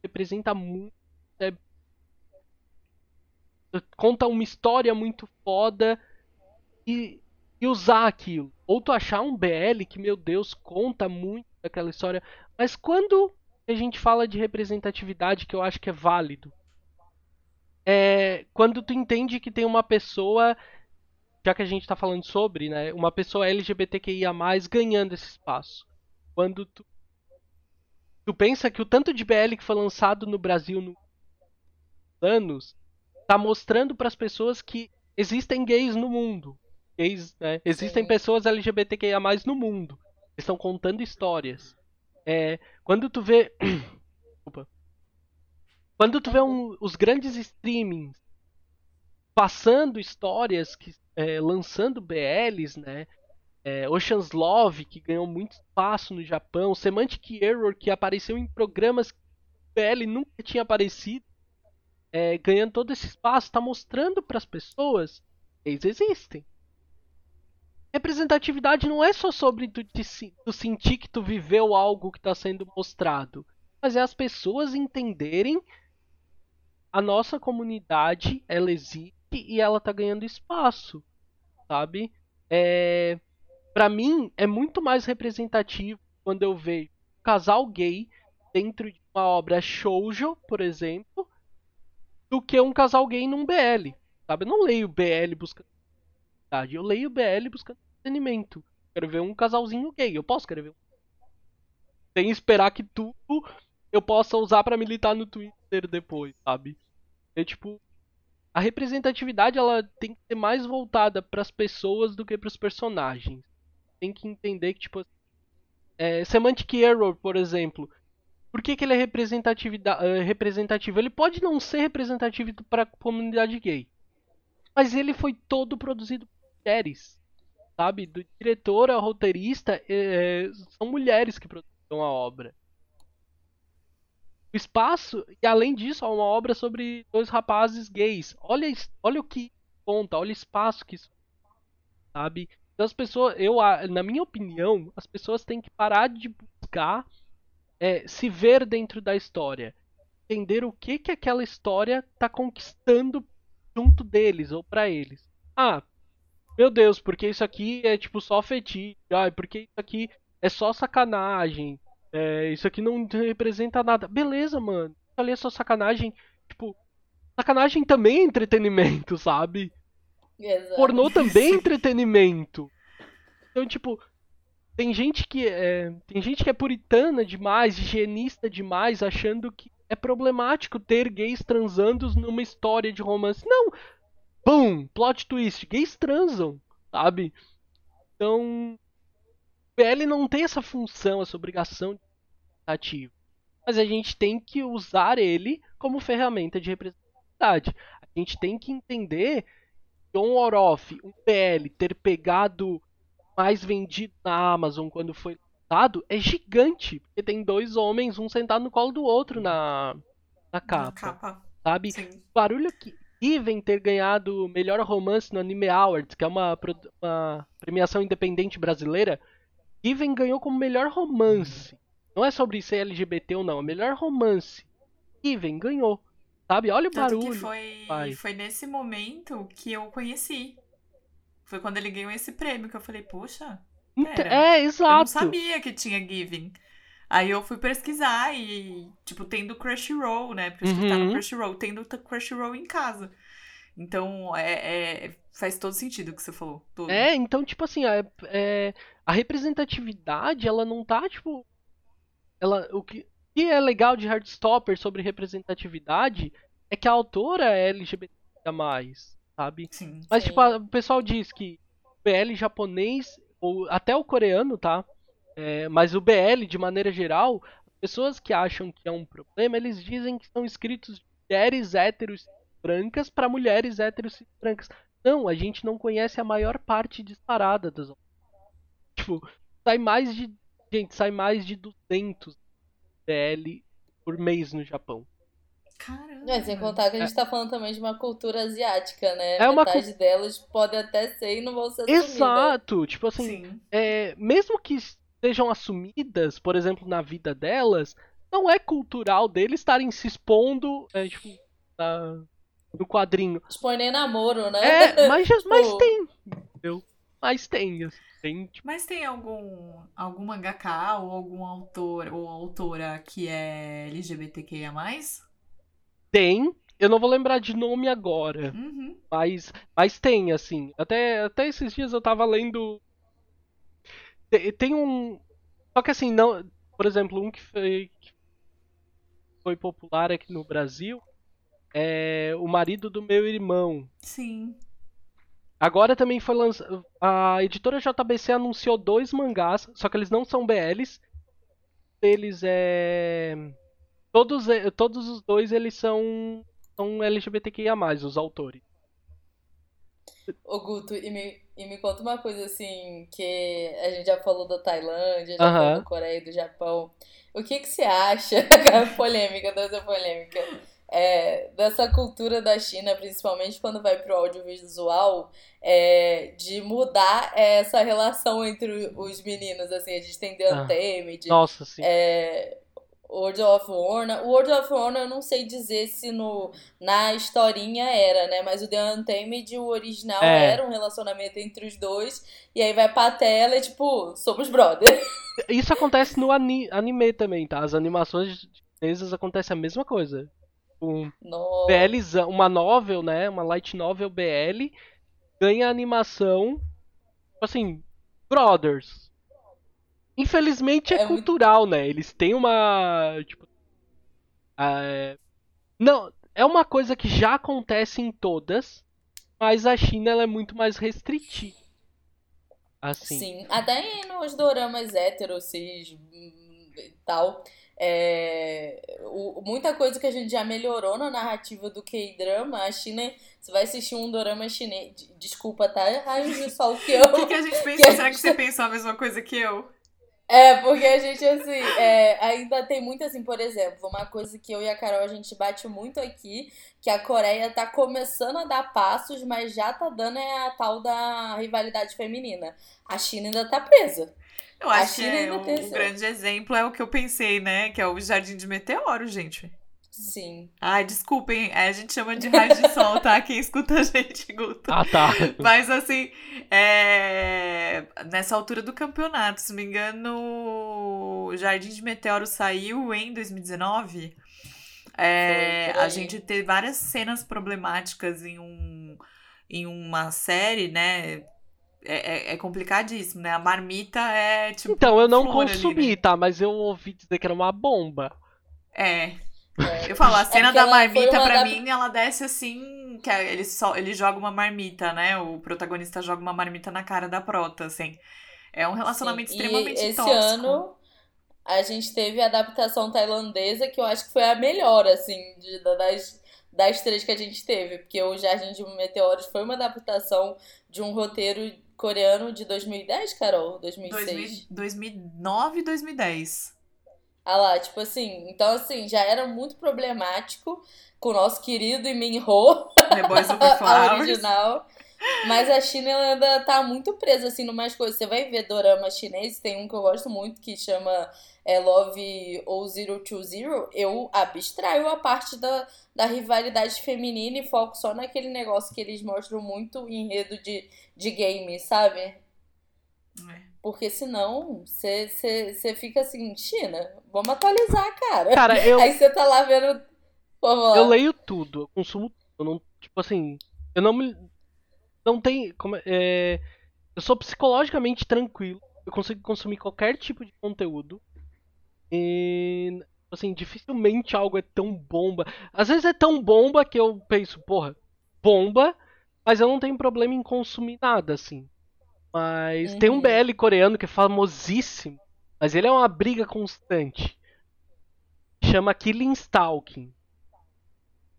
representa muito, é, conta uma história muito foda e e usar aquilo. Ou tu achar um BL que, meu Deus, conta muito daquela história. Mas quando a gente fala de representatividade, que eu acho que é válido, é quando tu entende que tem uma pessoa, já que a gente está falando sobre, né, uma pessoa LGBTQIA+, ganhando esse espaço. Quando tu, tu pensa que o tanto de BL que foi lançado no Brasil nos anos tá mostrando para as pessoas que existem gays no mundo. Gays, né? Existem Sim. pessoas LGBTQIA+ no mundo. Estão contando histórias. É, quando tu vê Desculpa. Quando tu vê um- os grandes streamings passando histórias, que, é, lançando BLs, né? É, Ocean's Love, que ganhou muito espaço no Japão, Semantic Error, que apareceu em programas que o BL nunca tinha aparecido, é, ganhando todo esse espaço, está mostrando para as pessoas que eles existem. Representatividade não é só sobre tu, tu sentir que tu viveu algo que está sendo mostrado, mas é as pessoas entenderem a nossa comunidade, ela existe e ela tá ganhando espaço, sabe? É, para mim é muito mais representativo quando eu vejo um casal gay dentro de uma obra shoujo, por exemplo, do que um casal gay num BL, sabe? Eu não leio BL buscando eu leio BL buscando entretenimento. Quero ver um casalzinho gay, eu posso querer ver um sem esperar que tudo eu possa usar pra militar no Twitter depois, sabe? É tipo a representatividade ela tem que ser mais voltada pras pessoas do que pros personagens. Tem que entender que tipo é, Semantic Error, por exemplo, por que, que ele é é, representativo? Ele pode não ser representativo para a comunidade gay, mas ele foi todo produzido por mulheres, sabe? Do diretor ao roteirista, é, são mulheres que produziram a obra. O espaço, e além disso, é uma obra sobre dois rapazes gays. Olha, olha o que conta, olha o espaço que isso sabe? Então as pessoas, eu, na minha opinião, as pessoas têm que parar de buscar é, se ver dentro da história, entender o que que aquela história tá conquistando junto deles ou pra eles. Ah, meu Deus, porque isso aqui é tipo só fetiche, ah, porque isso aqui é só sacanagem, é, isso aqui não representa nada. Beleza, mano, isso ali é só sacanagem, tipo, sacanagem também é entretenimento, sabe? Exato. Pornô também é entretenimento. Então, tipo, tem gente que é, tem gente que é puritana demais, higienista demais, achando que é problemático ter gays transando numa história de romance. Não! Pum! Plot twist. Gays transam, sabe? Então, o PL não tem essa função, essa obrigação de representativo. Mas a gente tem que usar ele como ferramenta de representatividade. A gente tem que entender John Orof, um PL, ter pegado mais vendido na Amazon quando foi lançado é gigante. Porque tem dois homens, um sentado no colo do outro na, na capa, Na capa. sabe? Sim. O barulho que Even ter ganhado o melhor romance no Anime Awards, que é uma, uma premiação independente brasileira, Even ganhou como melhor romance. Não é sobre ser LGBT ou não, é melhor romance. Even ganhou. Sabe? Olha o Tanto barulho. que foi, pai. foi nesse momento que eu conheci. Foi quando ele ganhou esse prêmio que eu falei, poxa, pera, é, eu não exato. sabia que tinha Giving. Aí eu fui pesquisar e, tipo, tendo Crunchyroll, né? Porque que tá no Uhum. Crunchyroll, tendo t- Crunchyroll em casa. Então, é, é- faz todo sentido o que você falou. Todo. É, então, tipo assim, a, é, a representatividade, ela não tá, tipo. Ela, o que, o que é legal de Heartstopper sobre representatividade é que a autora é LGBT, sabe? Sim. Mas, Sim. tipo, a- o pessoal diz que o BL japonês, ou até o coreano, tá? É, mas o BL, de maneira geral, as pessoas que acham que é um problema, eles dizem que são escritos de mulheres héteros brancas para mulheres héteros brancas. Não, a gente não conhece a maior parte disparada das Tipo, sai mais de. Gente, sai mais de 200 BL por mês no Japão. Caramba. É, sem contar que a gente tá falando também de uma cultura asiática, né? É uma Metade delas pode até ser e não vão ser. Exato! Tipo assim, Sim. é, mesmo que sejam assumidas, por exemplo, na vida delas, não é cultural deles estarem se expondo é, tipo, na- no quadrinho. Expõe nem namoro, né? É, mas, mas Tipo- tem, entendeu? Mas tem, assim, tem, tipo, Mas tem algum, algum mangaka ou algum autor ou autora que é LGBTQIA+. tem. Eu não vou lembrar de nome agora, Uhum. mas, mas tem, assim. Até, até esses dias eu tava lendo. Tem, tem um. Só que assim, não. Por exemplo, um que foi, que foi popular aqui no Brasil. é o marido do meu irmão. Sim. Agora também foi lançado. A editora JBC anunciou dois mangás, só que eles não são BLs. Eles é. Todos, todos os dois eles são, são LGBTQIA, os autores. Ô Guto, e me, e me conta uma coisa assim, que a gente já falou da Tailândia, já falou da Coreia e do Japão. O que que você acha, polêmica, dessa polêmica, é, dessa cultura da China, principalmente quando vai pro audiovisual, é, de mudar essa relação entre os meninos, assim, a gente tem The ah, Untamed. Nossa, sim. É, World of Warner. O World of Warner eu não sei dizer se no, na historinha era, né? Mas o The Untamed, o original, é. era um relacionamento entre os dois. E aí vai pra tela e, tipo, somos brother. Isso acontece no ani anime também, tá? As animações chinesas acontece a mesma coisa. Um BL, uma novel, né? Uma light novel BL ganha animação, assim, brothers Infelizmente é, é cultural, muito... né? Eles têm uma. Tipo. É... Não, é uma coisa que já acontece em todas, mas a China ela é muito mais restritiva. Assim. Sim, até nos doramas héteros, cis e tal. É, o, muita coisa que a gente já melhorou na narrativa do K-drama, a China. Você vai assistir um dorama chinês. Desculpa, tá? Ai, só o que eu. O que, que a gente pensa? Será que você pensou a mesma coisa que eu? É, porque a gente, assim, é, ainda tem muito, assim, por exemplo, uma coisa que eu e a Carol a gente bate muito aqui, que a Coreia tá começando a dar passos, mas já tá dando é a tal da rivalidade feminina. A China ainda tá presa. Eu acho que é, o, o grande exemplo é o que eu pensei, né? Que é o Jardim de Meteoro, gente. Sim. Ai, desculpem, é, a gente chama de raio de sol, tá? Quem escuta a gente, Guto. Ah, tá. Mas assim, é... nessa altura do campeonato, se não me engano, o Jardim de Meteoro saiu em 2019. É, a gente teve várias cenas problemáticas em, um, em uma série, né? É, é, é, complicadíssimo, né? A marmita é tipo. Então, eu não consumi, ali, né? tá? Mas eu ouvi dizer que era uma bomba. É, é. Eu falo, a cena é da marmita, pra da... mim, ela desce assim. Que é, ele, só, ele joga uma marmita, né? O protagonista joga uma marmita na cara da prota, assim. É um relacionamento Sim. extremamente e esse tóxico. ano a gente teve a adaptação tailandesa, que eu acho que foi a melhor, assim, de, das, das três que a gente teve. Porque o Jardim de Meteoros foi uma adaptação de um roteiro coreano de 2010, Carol? 2006? 2009 e 2010. Ah lá, tipo assim, então assim, já era muito problemático com o nosso querido Boys a original. Mas a China ainda tá muito presa, assim, numas coisas. Você vai ver dorama chinês, tem um que eu gosto muito que chama é, Love ou Zero to Zero. Eu abstraio a parte da, da rivalidade feminina e foco só naquele negócio que eles mostram muito enredo de, de game, sabe? É. Porque senão você fica assim, China, vamos atualizar, cara. Cara, eu. Aí você tá lá vendo. Lá. Eu leio tudo, eu consumo eu não Tipo assim, eu não me. Não tem. Como, é, eu sou psicologicamente tranquilo. Eu consigo consumir qualquer tipo de conteúdo. E. Assim, dificilmente algo é tão bomba. Às vezes é tão bomba que eu penso, porra, bomba, mas eu não tenho problema em consumir nada, assim. Mas uhum. tem um uhum. BL coreano que é famosíssimo, mas ele é uma briga constante. Chama Killing Stalking.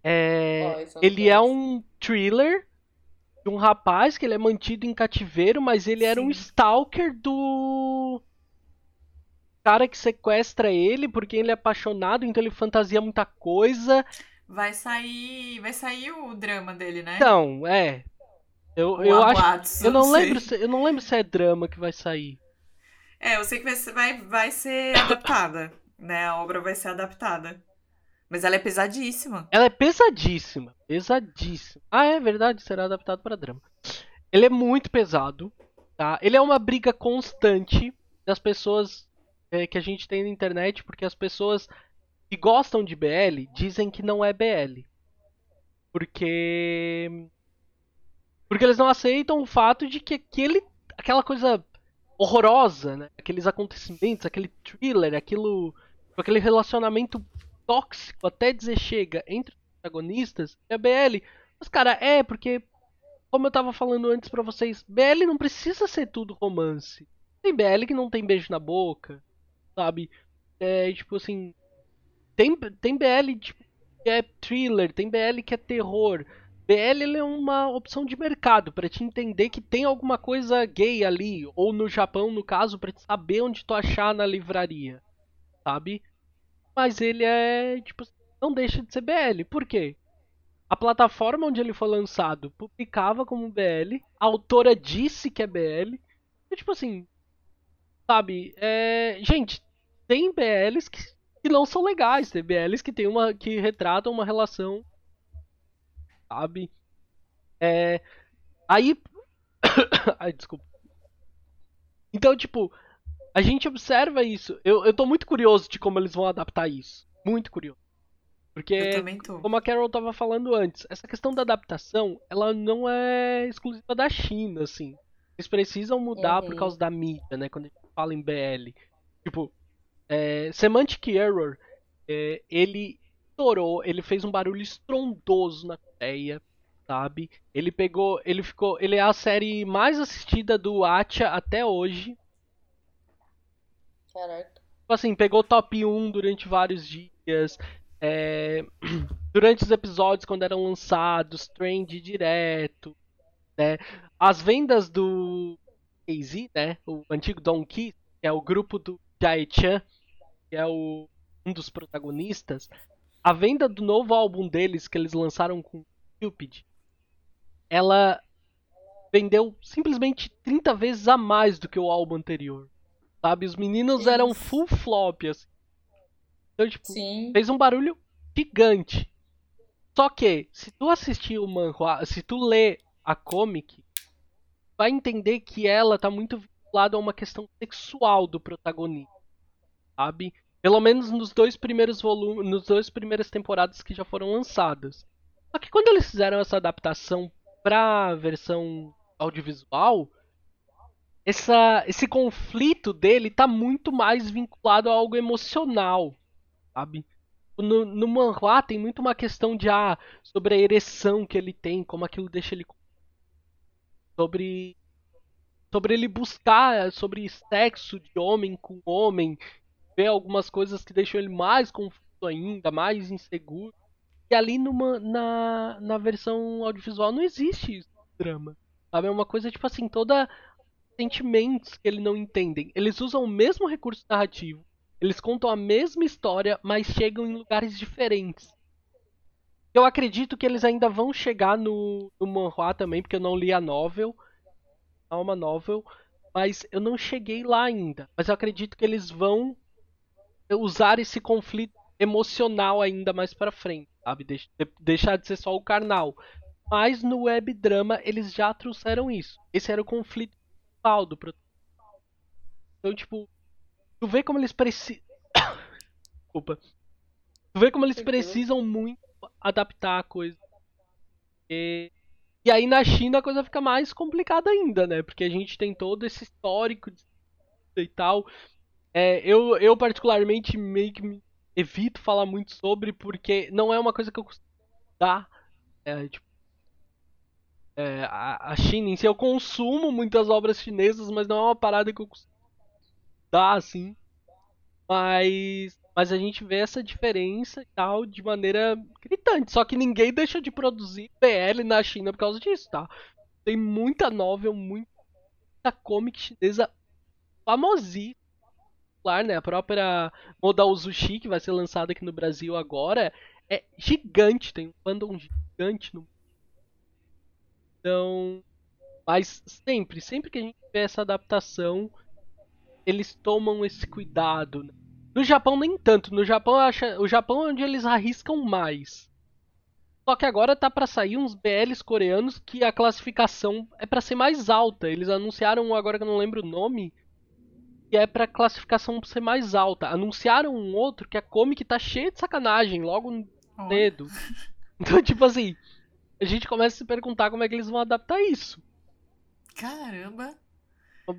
É, oh, ele é um thriller de um rapaz que ele é mantido em cativeiro, mas ele Sim. era um stalker do cara que sequestra ele porque ele é apaixonado, então ele fantasia muita coisa. Vai sair, vai sair o drama dele, né? Então, é. Eu, eu acho. Eu não, lembro se, eu não lembro se é drama que vai sair. É, eu sei que vai ser, vai, vai ser adaptada, né? A obra vai ser adaptada. Mas ela é pesadíssima. Ela é pesadíssima. Pesadíssima. Ah, é verdade, será adaptado para drama. Ele é muito pesado, tá? Ele é uma briga constante das pessoas é, que a gente tem na internet, porque as pessoas que gostam de BL dizem que não é BL. Porque porque eles não aceitam o fato de que aquele, aquela coisa horrorosa, né? Aqueles acontecimentos, aquele thriller, aquilo, aquele relacionamento tóxico até dizer chega entre protagonistas é BL. Mas, cara, é, porque, como eu tava falando antes pra vocês, BL não precisa ser tudo romance. Tem BL que não tem beijo na boca, sabe? É, tipo assim. Tem, tem BL tipo, que é thriller, tem BL que é terror. BL é uma opção de mercado para te entender que tem alguma coisa gay ali, ou no Japão, no caso, para saber onde tu achar na livraria, sabe? Mas ele é, tipo, não deixa de ser BL. Por quê? A plataforma onde ele foi lançado publicava como BL, a autora disse que é BL. E, tipo assim, sabe? É... Gente, tem BLs que, que não são legais, tem BLs que tem uma que retratam uma relação sabe? É. Aí. Ai, desculpa. Então, tipo, a gente observa isso. Eu, eu tô muito curioso de como eles vão adaptar isso. Muito curioso. Porque, como a Carol tava falando antes, essa questão da adaptação, ela não é exclusiva da China, assim. Eles precisam mudar uhum. por causa da mídia, né? Quando a gente fala em BL. Tipo, é, Semantic Error, é, ele estourou, ele fez um barulho estrondoso na Sabe? Ele pegou, ele ficou, ele é a série mais assistida do Acha até hoje. Caraca. Tipo assim, pegou top 1 durante vários dias. É, durante os episódios quando eram lançados, trend direto, né? As vendas do KZ, né? O antigo Donkey, que é o grupo do Jae-chan, que é o, um dos protagonistas, a venda do novo álbum deles que eles lançaram com Cupid, ela vendeu simplesmente 30 vezes a mais do que o álbum anterior. Sabe? Os meninos eram full flop, assim. Então, tipo, Sim. fez um barulho gigante. Só que, se tu assistir o manhua, se tu ler a comic, vai entender que ela tá muito vinculada a uma questão sexual do protagonista, sabe? Pelo menos nos dois primeiros volumes, nos dois primeiras temporadas que já foram lançadas. Só que quando eles fizeram essa adaptação pra versão audiovisual, essa, esse conflito dele tá muito mais vinculado a algo emocional, sabe? No, no tem muito uma questão de ah, sobre a ereção que ele tem, como aquilo deixa ele sobre sobre ele buscar sobre sexo de homem com homem vê algumas coisas que deixam ele mais confuso ainda, mais inseguro. E ali numa, na, na versão audiovisual não existe isso, drama. Sabe? É uma coisa, tipo assim, toda sentimentos que ele não entendem. Eles usam o mesmo recurso narrativo, eles contam a mesma história, mas chegam em lugares diferentes. Eu acredito que eles ainda vão chegar no, no manhwa também, porque eu não li a novel. É uma novel. Mas eu não cheguei lá ainda. Mas eu acredito que eles vão usar esse conflito emocional ainda mais para frente, sabe? deixar de ser só o carnal. Mas no web drama eles já trouxeram isso. Esse era o conflito principal do Então, tipo, tu vê como eles precisam. Desculpa. Tu vê como eles precisam muito adaptar a coisa. E... e aí na China a coisa fica mais complicada ainda, né? Porque a gente tem todo esse histórico de e tal. É, eu, eu particularmente meio que evito falar muito sobre porque não é uma coisa que eu costumo dar. É, tipo, é, a, China em si, eu consumo muitas obras chinesas, mas não é uma parada que eu costumo dar assim. Mas, mas a gente vê essa diferença e tal de maneira gritante. Só que ninguém deixa de produzir PL na China por causa disso, tá? Tem muita novel, muita comic chinesa famosíssima popular, né? A própria Modal Uzushi, que vai ser lançada aqui no Brasil agora, é gigante, tem um fandom gigante no Então, mas sempre, sempre que a gente vê essa adaptação, eles tomam esse cuidado. Né? No Japão nem tanto, no Japão acha, o Japão é onde eles arriscam mais. Só que agora tá para sair uns BLs coreanos que a classificação é para ser mais alta. Eles anunciaram agora que eu não lembro o nome, que é pra classificação ser mais alta. Anunciaram um outro que a Comic tá cheia de sacanagem, logo no oh. dedo. Então, tipo assim, a gente começa a se perguntar como é que eles vão adaptar isso. Caramba!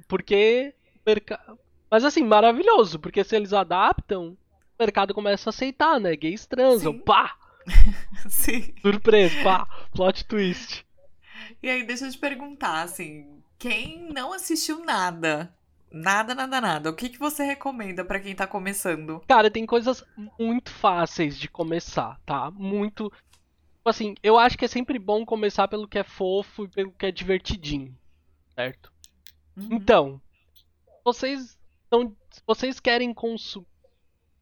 Porque. Mas assim, maravilhoso, porque se eles adaptam, o mercado começa a aceitar, né? Gays transam, Sim. pá! Sim. Surpresa, pá, plot twist. E aí, deixa eu te perguntar, assim, quem não assistiu nada, nada, nada, nada, o que, que você recomenda pra quem tá começando? Cara, tem coisas muito fáceis de começar, tá? Muito. Tipo Assim, eu acho que é sempre bom começar pelo que é fofo e pelo que é divertidinho, certo? Uhum. Então, vocês não, se vocês querem consumir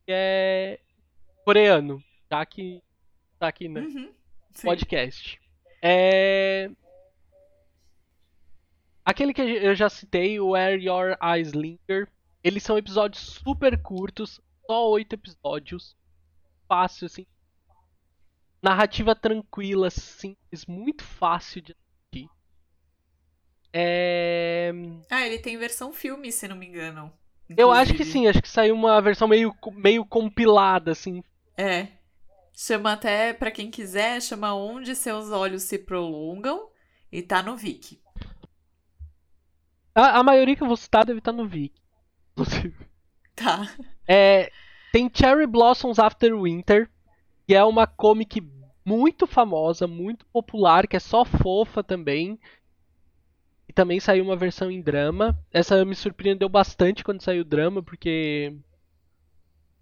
é coreano, já que tá aqui no Uhum. Podcast. É aquele que eu já citei, o Where Your Eyes Linger, eles são episódios super curtos, só oito episódios, fácil assim, narrativa tranquila, simples, muito fácil de assistir. É... Ah, ele tem versão filme, se não me engano. Eu acho que inclusive. sim, acho que saiu uma versão meio, meio compilada, assim. É. Chama até, pra quem quiser, chama Onde Seus Olhos Se Prolongam e tá no Viki. A, a maioria que eu vou citar deve estar no Viki. inclusive. Tá. É, tem Cherry Blossoms After Winter, que é uma comic muito famosa, muito popular, que é só fofa também. E também saiu uma versão em drama. Essa me surpreendeu bastante quando saiu o drama, porque.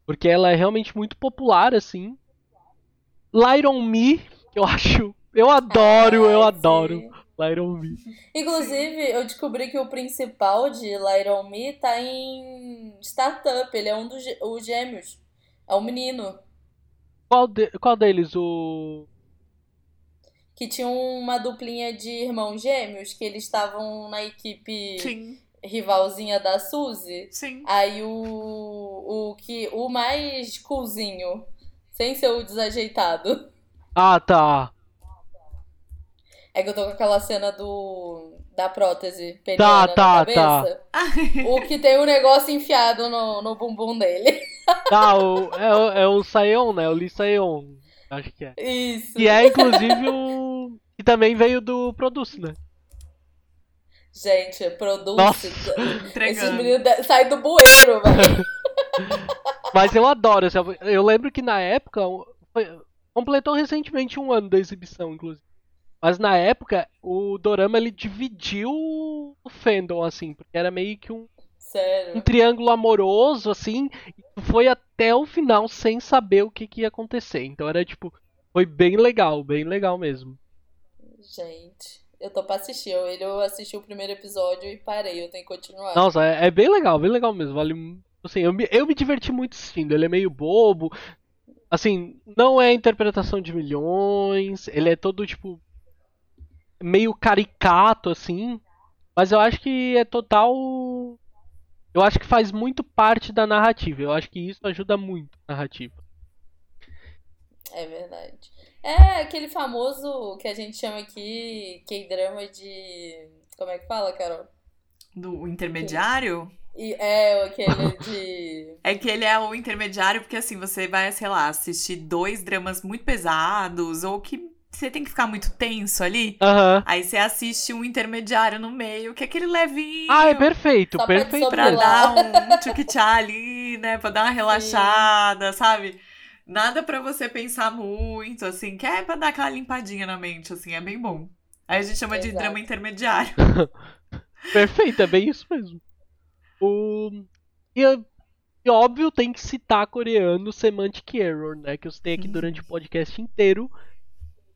Porque ela é realmente muito popular, assim. Light on Me, que eu acho. Eu adoro, eu Ai, adoro. Sim. Light on Me. Inclusive, eu descobri que o principal de Light on Me tá em Startup. Ele é um dos os gêmeos. É um menino. Qual, de- qual deles? O. Que tinha uma duplinha de irmãos gêmeos, que eles estavam na equipe Sim, rivalzinha da Suzy. sim. Aí o, o que o mais coolzinho, sem ser o desajeitado. Ah, tá. É que eu tô com aquela cena do da prótese peniana Tá, na tá, cabeça. O que tem um negócio enfiado no, no bumbum dele. Tá, o, é, o- é o Saeon, né? O Lee Saeon. Acho que é. Isso. Que é, inclusive, o. Que também veio do Produce, né? Gente, produz. Nossa. Esses Entregando. meninos saem do bueiro, velho. Mas eu adoro. Eu lembro que na época. foi- completou recentemente um ano da exibição, inclusive. Mas na época, o Dorama ele dividiu o fandom, assim, porque era meio que um, um Sério. triângulo amoroso, assim, e foi até o final sem saber o que, que ia acontecer. Então era tipo. Foi bem legal, bem legal mesmo. Gente, eu tô pra assistir. Eu, ele- eu assisti o primeiro episódio e parei. Eu tenho que continuar. Nossa, é, é bem legal, bem legal mesmo. Vale, assim, eu me, eu me diverti muito assistindo. Ele é meio bobo. Assim, não é interpretação de milhões. Ele é todo tipo meio caricato assim, mas eu acho que é total eu acho que faz muito parte da narrativa. Eu acho que isso ajuda muito a narrativa. É verdade. É aquele famoso que a gente chama aqui, K-drama de. Como é que fala, Carol? Do intermediário? E é aquele de. É que ele é o intermediário porque, assim, você vai, sei lá, assistir dois dramas muito pesados ou que você tem que ficar muito tenso ali. Aham. Aí você assiste um intermediário no meio, que é aquele levinho. Ah, é perfeito, Só perfeito Pra dar um tchuquichá ali, né? Pra dar uma relaxada, sabe? Nada pra você pensar muito, assim, que é pra dar aquela limpadinha na mente, assim, é bem bom. Aí a gente chama de Exato. drama intermediário. Perfeito, é bem isso mesmo. O... E, e óbvio, tem que citar coreano Semantic Error, né? Que eu citei aqui Uhum. durante o podcast inteiro.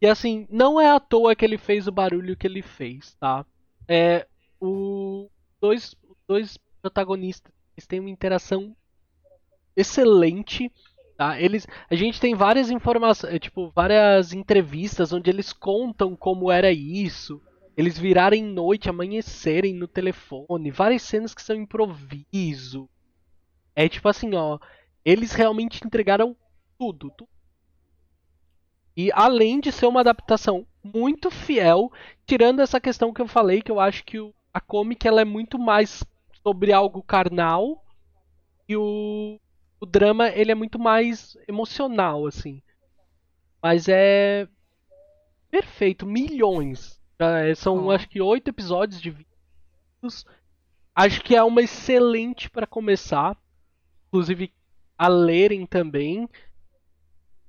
E assim, não é à toa que ele fez o barulho que ele fez, tá? É, o dois, dois protagonistas têm uma interação excelente, tá? Eles, a gente tem várias informações, tipo, várias entrevistas onde eles contam como era isso, eles virarem noite, amanhecerem no telefone, várias cenas que são improviso. É tipo assim, ó, eles realmente entregaram tudo, tudo. E além de ser uma adaptação muito fiel, tirando essa questão que eu falei, que eu acho que o, a comic ela é muito mais sobre algo carnal e o, o drama ele é muito mais emocional, assim. Mas é perfeito, milhões. É, São Ó. acho que oito episódios de vídeos. Acho que é uma excelente para começar, inclusive a lerem também.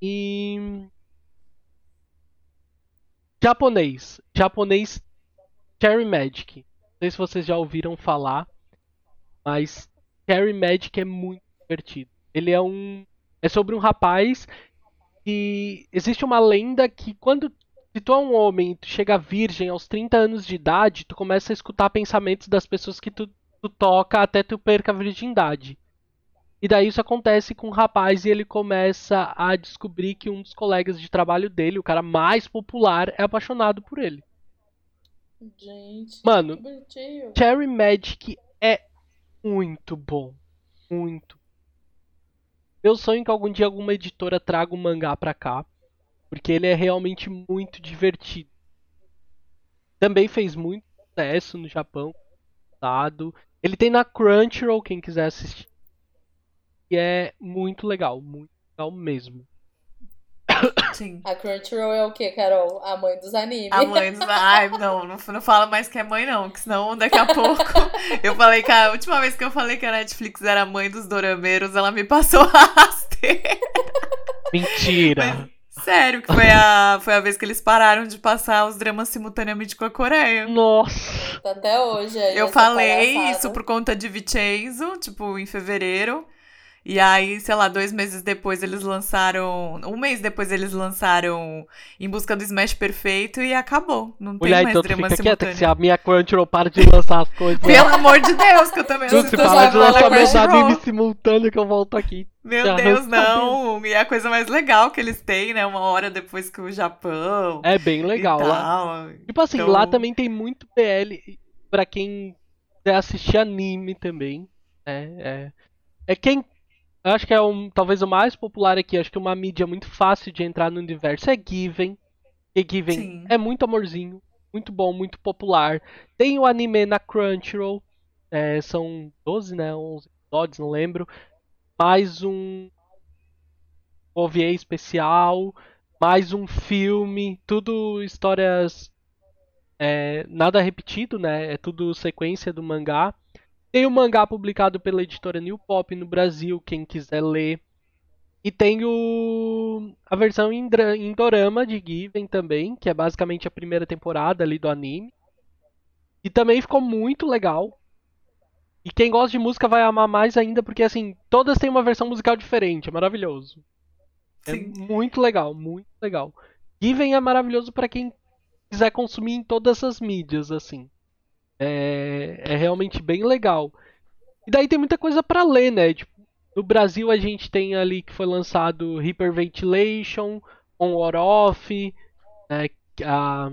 E Japonês. Japonês Cherry Magic. Não sei se vocês já ouviram falar, mas Cherry Magic é muito divertido. Ele é um. É sobre um rapaz que. Existe uma lenda que quando. Se tu é um homem e tu chega virgem aos 30 anos de idade, tu começa a escutar pensamentos das pessoas que tu, tu toca até tu perca a virgindade. E daí isso acontece com o rapaz e ele começa a descobrir que um dos colegas de trabalho dele, o cara mais popular, é apaixonado por ele. Gente. Mano. Cherry Magic é muito bom. Muito. Meu sonho é que algum dia alguma editora traga o mangá pra cá. Porque ele é realmente muito divertido. Também fez muito sucesso no Japão. Dado. Ele tem na Crunchyroll, quem quiser assistir. E é muito legal. Muito legal mesmo. Sim. A Crunchyroll é o que, Carol? A mãe dos animes. A mãe dos. Ai, não, não, não fala mais que é mãe, não, que senão daqui a pouco. eu falei que a última vez que eu falei que a Netflix era a mãe dos dorameiros, ela me passou a rasteira. Mentira! Sério, que foi a, foi a vez que eles pararam de passar os dramas simultaneamente com a Coreia. Nossa! Até hoje. aí Eu falei palhaçada. isso por conta de Vincenzo, tipo, em fevereiro. E aí, sei lá, dois meses depois eles lançaram. Um mês depois eles lançaram Em Busca do Smash Perfeito e acabou. Não tem Mulher, mais então drama fica quieta que se a minha Crunchyroll para de lançar as coisas. Pelo amor de Deus, que eu também Tudo assisto se já de vai na lançamento de Crunchyroll. anime simultâneo que eu volto aqui. Meu Deus, não. E é a coisa mais legal que eles têm, né? Uma hora depois que o Japão. É bem legal lá. Tipo assim, Então- lá também tem muito PL pra quem quiser assistir anime também. É, é, é quem. Eu Acho que é um, talvez o mais popular aqui. Acho que uma mídia muito fácil de entrar no universo é Given. E Given Sim. é muito amorzinho, muito bom, muito popular. Tem o anime na Crunchyroll. é, são 12, né? 11 episódios, não lembro. Mais um OVA especial. Mais um filme. Tudo histórias é, nada repetido, né? É tudo sequência do mangá. Tem o mangá publicado pela editora New Pop no Brasil, quem quiser ler. E tem o a versão em, em dorama de Given também, que é basicamente a primeira temporada ali do anime. E também ficou muito legal. E quem gosta de música vai amar mais ainda, porque assim, todas têm uma versão musical diferente, é maravilhoso. É Sim. muito legal, muito legal. Given é maravilhoso pra quem quiser consumir em todas as mídias, assim. É, é realmente bem legal. E daí tem muita coisa pra ler, né? Tipo, no Brasil a gente tem ali que foi lançado Hyperventilation, On or Off, né? que, a-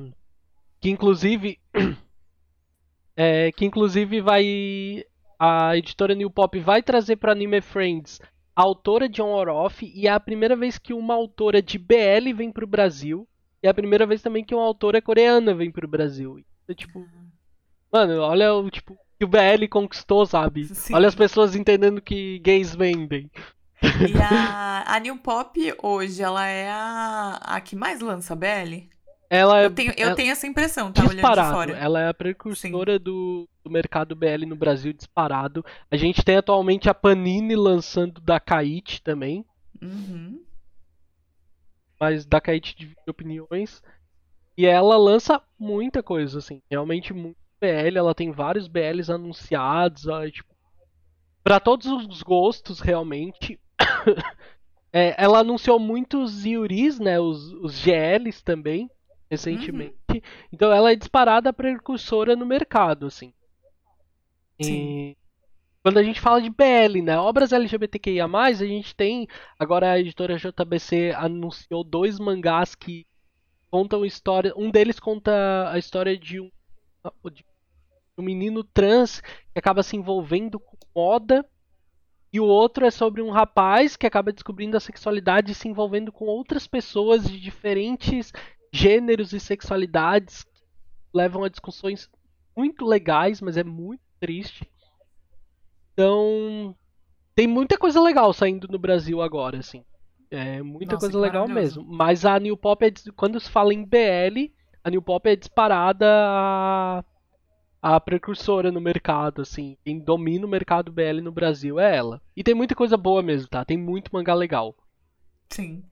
que inclusive é, que inclusive vai a editora New Pop vai trazer para Anime Friends a autora de On or Off e é a primeira vez que uma autora de BL vem pro Brasil e é a primeira vez também que uma autora coreana vem pro Brasil. Então, tipo, mano, olha o tipo que o BL conquistou, sabe? Sim. Olha as pessoas entendendo que gays vendem. E a, a New Pop hoje, ela é a, a que mais lança BL? Ela é Eu tenho, eu ela- tenho essa impressão, tá olhando de disparado. fora. Ela é a precursora do, do mercado BL no Brasil disparado. A gente tem atualmente a Panini lançando da Kaichi também. Uhum. mas da Kaichi divide opiniões. E ela lança muita coisa, assim, realmente muito BL, ela tem vários BLs anunciados, ó, tipo, para todos os gostos, realmente. É, ela anunciou muitos Yuris, né, os, os GLs também, recentemente. Então ela é disparada precursora no mercado, assim. E quando a gente fala de BL, né, obras LGBTQIA+, a gente tem Agora a editora JBC anunciou dois mangás que contam história. Um deles conta a história de um, de um menino trans que acaba se envolvendo com moda. E o outro é sobre um rapaz que acaba descobrindo a sexualidade e se envolvendo com outras pessoas de diferentes gêneros e sexualidades que levam a discussões muito legais, mas é muito triste. Então, tem muita coisa legal saindo no Brasil agora, assim. É muita Nossa, coisa legal mesmo. Mas a New Pop, é, quando se fala em BL, a New Pop é disparada a, a precursora no mercado, assim. Quem domina o mercado BL no Brasil é ela. E tem muita coisa boa mesmo, tá? Tem muito mangá legal. Sim.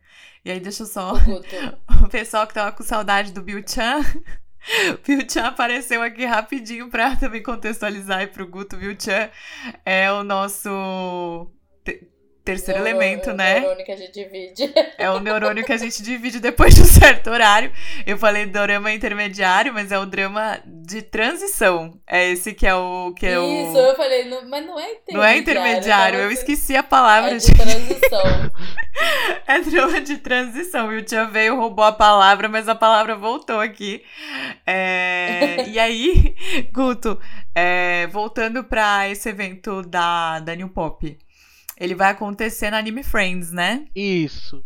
E aí, deixa eu só Guto, pessoal que tava com saudade do Bill Chan. O Bill Chan apareceu aqui rapidinho para também contextualizar aí pro Guto. Bill Chan é o nosso terceiro é elemento, né? É o neurônio que a gente divide. É o neurônio que a gente divide depois de um certo horário. Eu falei drama intermediário, mas é o drama de transição. É esse que é o. Que é Isso, o... eu falei, não, mas não é intermediário. Não é intermediário, eu esqueci a palavra é de, de transição. é drama de transição. E o Tia veio, roubou a palavra, mas a palavra voltou aqui. É... e aí, Guto, é... voltando para esse evento da, da New Pop. Ele vai acontecer na Anime Friends, né? Isso.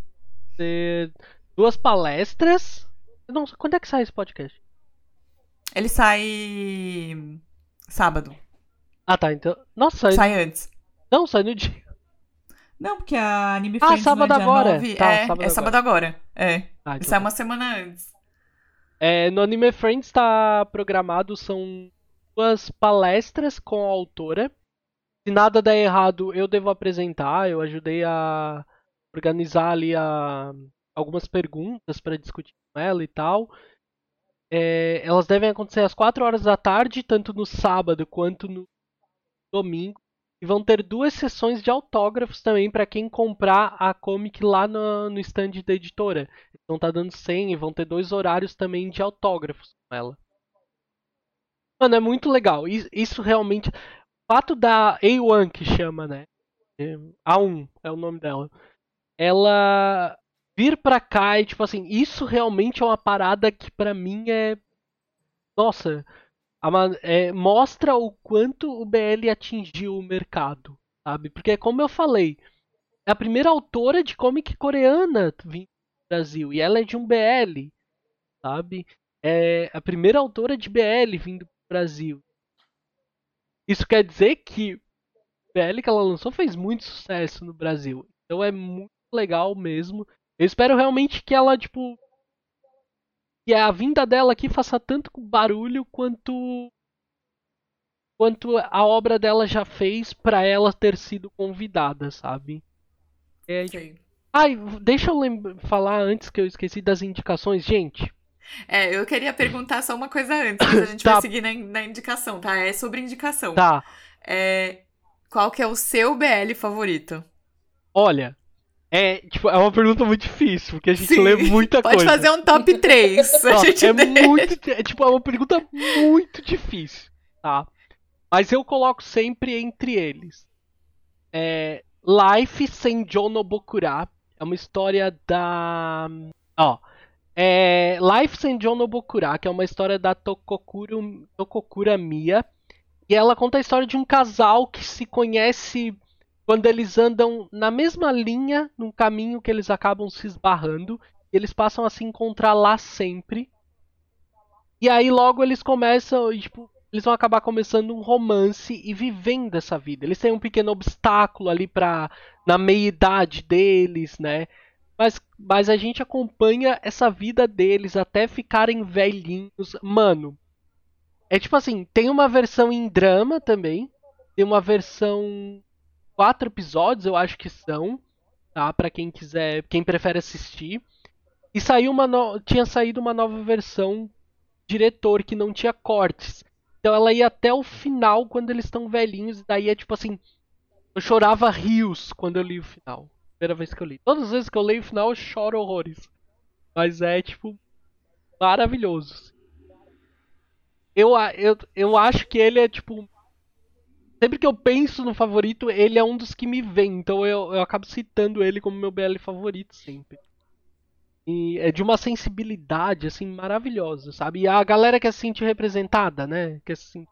É, duas palestras. Não, quando é que sai esse podcast? Ele sai sábado. Ah, tá. Então. Nossa, sai antes. Não, sai no dia. Não, porque a Anime ah, Friends sábado no dia agora. 9 Tá, é, sábado é sábado agora. É. Ah, então sai tá. uma semana antes. É, no Anime Friends está programado, são duas palestras com a autora. Se nada der errado, eu devo apresentar. Eu ajudei a organizar ali a, algumas perguntas para discutir com ela e tal. É, elas devem acontecer às 4 horas da tarde, tanto no sábado quanto no domingo. E vão ter duas sessões de autógrafos também para quem comprar a comic lá no, no stand da editora. Então tá dando 100 e vão ter dois horários também de autógrafos com ela. Mano, é muito legal. Isso, isso realmente. Fato da A1 que chama, né? A1 é o nome dela. Ela vir pra cá e, tipo assim, isso realmente é uma parada que pra mim é. Nossa. É, mostra o quanto o BL atingiu o mercado, sabe? Porque, como eu falei, é a primeira autora de comic coreana vindo do Brasil. E ela é de um BL, sabe? É a primeira autora de BL vindo pro Brasil. Isso quer dizer que BL que ela lançou fez muito sucesso no Brasil. Então é muito legal mesmo. Eu espero realmente que ela, tipo. Que a vinda dela aqui faça tanto barulho quanto. Quanto a obra dela já fez para ela ter sido convidada, sabe? É, Sim. Ai, deixa eu falar antes que eu esqueci das indicações, gente. É, eu queria perguntar só uma coisa antes, mas a gente Tá. vai seguir na, na indicação, tá? É sobre indicação. Tá, É, qual que é o seu BL favorito? olha. É, tipo, é uma pergunta muito difícil, porque a gente Sim. lê muita Pode coisa. fazer um top 3. a gente é muito. É, tipo, é uma pergunta muito difícil, tá? Mas eu coloco sempre entre eles. É, Life Senjo no Bokura. É uma história da. Ó. É, Life Senjo no Bokura, que é uma história da Tokokura Mia. E ela conta a história de um casal que se conhece quando eles andam na mesma linha, num caminho que eles acabam se esbarrando. E eles passam a se encontrar lá sempre. E aí logo eles começam, tipo, eles vão acabar começando um romance e vivendo essa vida. Eles têm um pequeno obstáculo ali pra, na meia-idade deles, né? Mas, mas a gente acompanha essa vida deles até ficarem velhinhos. Mano, é tipo assim, tem uma versão em drama também. Tem uma versão quatro episódios, eu acho que são, tá? Para quem quiser, quem prefere assistir. E saiu uma no... tinha saído uma nova versão diretor que não tinha cortes. Então ela ia até o final quando eles estão velhinhos e daí é tipo assim, eu chorava rios quando eu li o final. Primeira vez que eu li. Todas as vezes que eu leio o final eu choro horrores. Mas é tipo maravilhoso. Eu, eu, eu acho que ele é tipo Sempre que eu penso no favorito, ele é um dos que me vem. Então eu, eu acabo citando ele como meu BL favorito sempre. E é de uma sensibilidade, assim, maravilhosa, sabe? E a galera quer se sentir representada, né? Quer se sentir...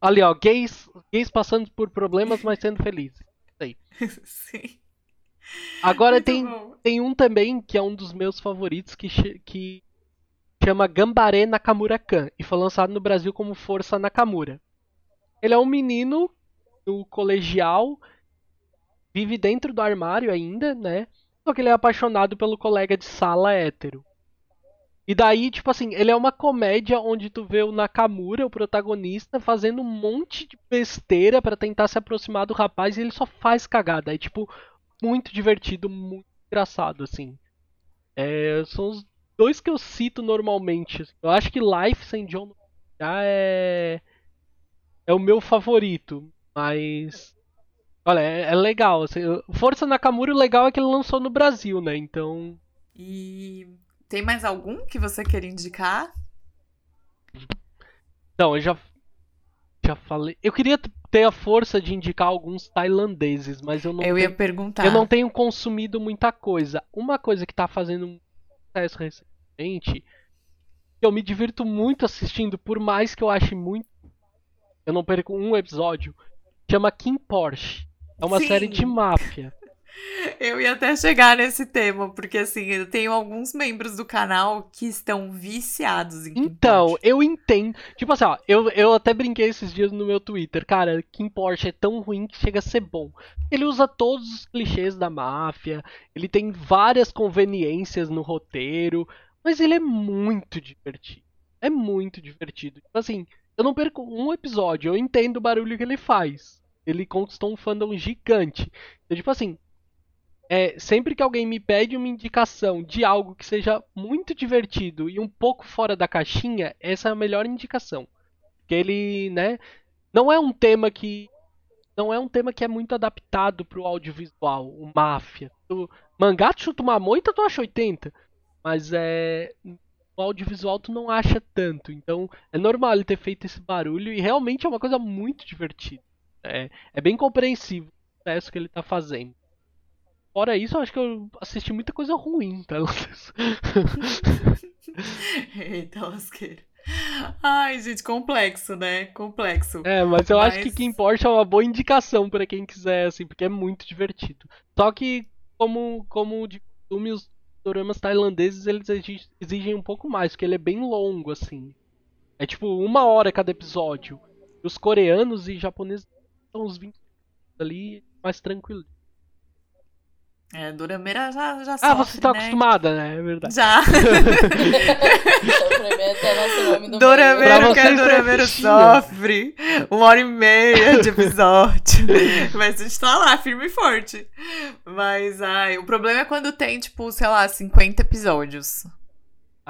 Ali, ó, gays, gays passando por problemas, mas sendo felizes. Sim. Agora Muito tem, bom. tem um também que é um dos meus favoritos que, que chama Gambare Nakamura-kan e foi lançado no Brasil como Força Nakamura. Ele é um menino do colegial, vive dentro do armário ainda, né? Só que ele é apaixonado pelo colega de sala hétero. E daí, tipo assim, ele é uma comédia onde tu vê o Nakamura, o protagonista, fazendo um monte de besteira pra tentar se aproximar do rapaz e ele só faz cagada. É tipo muito divertido, muito engraçado, assim. É, são os dois que eu cito normalmente. assim. Eu acho que Life sem John já é é o meu favorito, mas olha, é, é legal. Assim, Força Nakamura, o legal é que ele lançou no Brasil, né? Então E tem mais algum que você quer indicar? Então, eu já, já falei. Eu queria ter a força de indicar alguns tailandeses, mas eu não, Eu ia tenho, perguntar. eu não tenho consumido muita coisa. Uma coisa que tá fazendo um sucesso recentemente, que eu me divirto muito assistindo, por mais que eu ache muito. Eu não perco um episódio, chama Kim Porsche. É uma Sim. série de máfia. Eu ia até chegar nesse tema, porque assim, eu tenho alguns membros do canal que estão viciados em Kim Então, Porsche. eu entendo. Tipo assim, ó, eu, eu até brinquei esses dias no meu Twitter. Cara, Kim Porsche é tão ruim que chega a ser bom. Ele usa todos os clichês da máfia, ele tem várias conveniências no roteiro, mas ele é muito divertido. É muito divertido. Tipo assim, eu não perco um episódio, eu entendo o barulho que ele faz. Ele conquistou um fandom gigante. Então, tipo assim, é, sempre que alguém me pede uma indicação de algo que seja muito divertido e um pouco fora da caixinha, essa é a melhor indicação. Porque ele, né, não é um tema que não é um tema que é muito adaptado pro audiovisual, o máfia. O mangá tu chuta uma moita, tu acha 80, mas é o audiovisual tu não acha tanto. Então, é normal ele ter feito esse barulho e realmente é uma coisa muito divertida. É, é bem compreensível o sucesso que ele tá fazendo. Fora isso, eu acho que eu assisti muita coisa ruim, tá? Eita, lasqueira. Ai, gente, complexo, né? Complexo. É, mas eu acho que Mas- Kim Porsche é uma boa indicação pra quem quiser, assim, porque é muito divertido. Só que, como, como de costume, os doramas tailandeses, eles exigem, um pouco mais, porque ele é bem longo, assim. É tipo uma hora cada episódio. E os coreanos e japoneses são uns 20 ali, mais tranquilo. É, Dorameira já, já Ah, sofre, você tá né? acostumada, né? É verdade. Já. Sofrimento é que é assistia. sofre. Uma hora e meia de episódio. Mas a gente tá lá, firme e forte. Mas, ai, o problema é quando tem, tipo, sei lá, 50 episódios.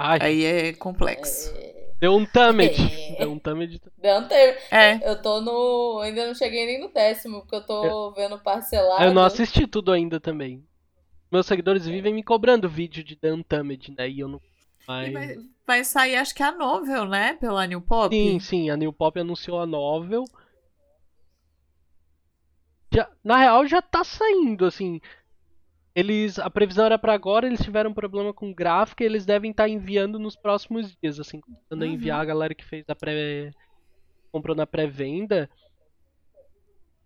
Ai, Aí é complexo. deu um Tamed. É. Deu um Tamed. Não tem. É. Eu tô no. Ainda não cheguei nem no décimo, porque eu tô vendo parcelado. Eu não assisti tudo ainda também. Meus seguidores vivem me cobrando vídeo de The Untamed, né? E eu não. E Mas... vai, vai sair, acho que a novel, né? Pela New Pop. Sim, sim, a New Pop anunciou a novel. Já, na real já tá saindo, assim. Eles. A previsão era pra agora, eles tiveram um problema com gráfica e eles devem estar enviando nos próximos dias, assim, começando a Uhum. enviar a galera que fez a pré. comprou na pré-venda.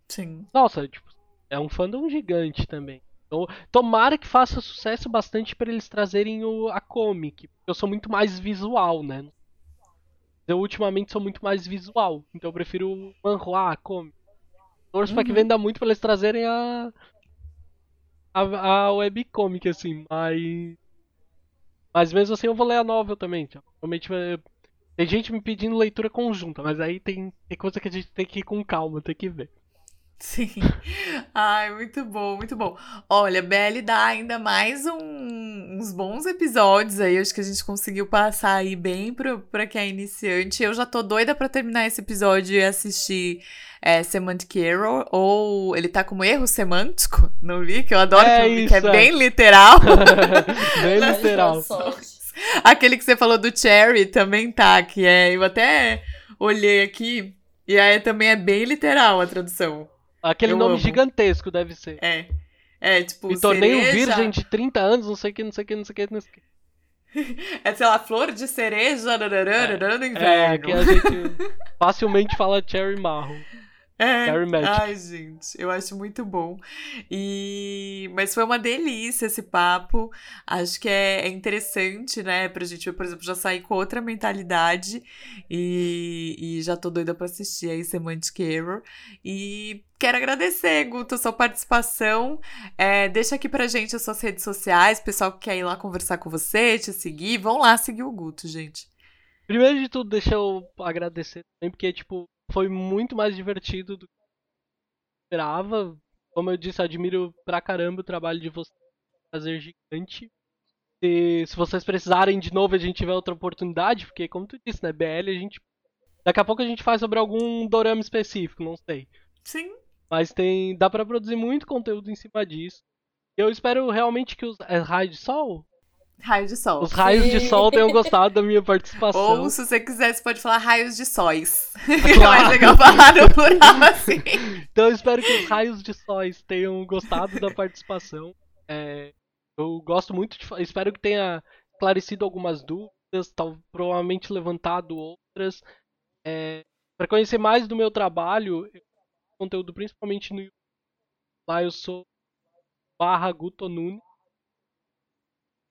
Sim. Nossa, tipo, é um fandom gigante também. Então, tomara que faça sucesso bastante pra eles trazerem o, a comic. Eu sou muito mais visual, né? Eu ultimamente sou muito mais visual. Então eu prefiro o manhua, a comic. Torço pra que Uhum. venda muito pra eles trazerem a. A, a webcomic, assim, mas. Mas mesmo assim eu vou ler a novel também. tipo, Provavelmente vai- Tem gente me pedindo leitura conjunta, mas aí tem, tem coisa que a gente tem que ir com calma, tem que ver. Sim. Ai, muito bom, muito bom. Olha, BL dá ainda mais um- uns bons episódios aí. Acho que a gente conseguiu passar aí bem pro, pra quem é iniciante. Eu já tô doida pra terminar esse episódio e assistir é, Semantic Error. Ou ele tá como erro semântico, não vi? Que eu adoro É que, é é. bem literal. Bem literal. Aquele que você falou do Cherry também tá, que é. Eu até olhei aqui. E aí também é bem literal a tradução. Aquele Eu nome amo. gigantesco deve ser. É. É, tipo, Me tornei um cereja- virgem de 30 anos, não sei o que, não sei o que, não sei o que. Não sei o que. É, sei lá, flor de cereja rararara, no É, inverno. que a gente facilmente fala cherry marrom. É. Cherry Magic. Ai, gente, eu acho muito bom. E... Mas foi uma delícia esse papo. Acho que é, é interessante, né, pra gente, eu, por exemplo, já sair com outra mentalidade e, e já tô doida pra assistir aí Semantic Error. E quero agradecer, Guto, a sua participação. É, deixa aqui pra gente as suas redes sociais, pessoal que quer ir lá conversar com você, te seguir. Vão lá seguir o Guto, gente. Primeiro de tudo, deixa eu agradecer também, porque, tipo, foi muito mais divertido do que eu esperava. Como eu disse, admiro pra caramba o trabalho de vocês, prazer gigante. se, se vocês precisarem de novo a gente tiver outra oportunidade, porque como tu disse, né, BL a gente daqui a pouco a gente faz sobre algum dorama específico, não sei. Sim. Mas tem dá para produzir muito conteúdo em cima disso. Eu espero realmente que os é raio de sol, Raio de sol. os raios de Sim. sol tenham gostado da minha participação. Ou se você quiser, você pode falar raios de sóis. É mais legal falar no plural assim. Então eu espero que os raios de sóis tenham gostado da participação. É, eu gosto muito de. Espero que tenha esclarecido algumas dúvidas, tal, provavelmente levantado outras. Para conhecer mais do meu trabalho, eu conteúdo principalmente no YouTube. Lá eu sou barra Guto Nunes.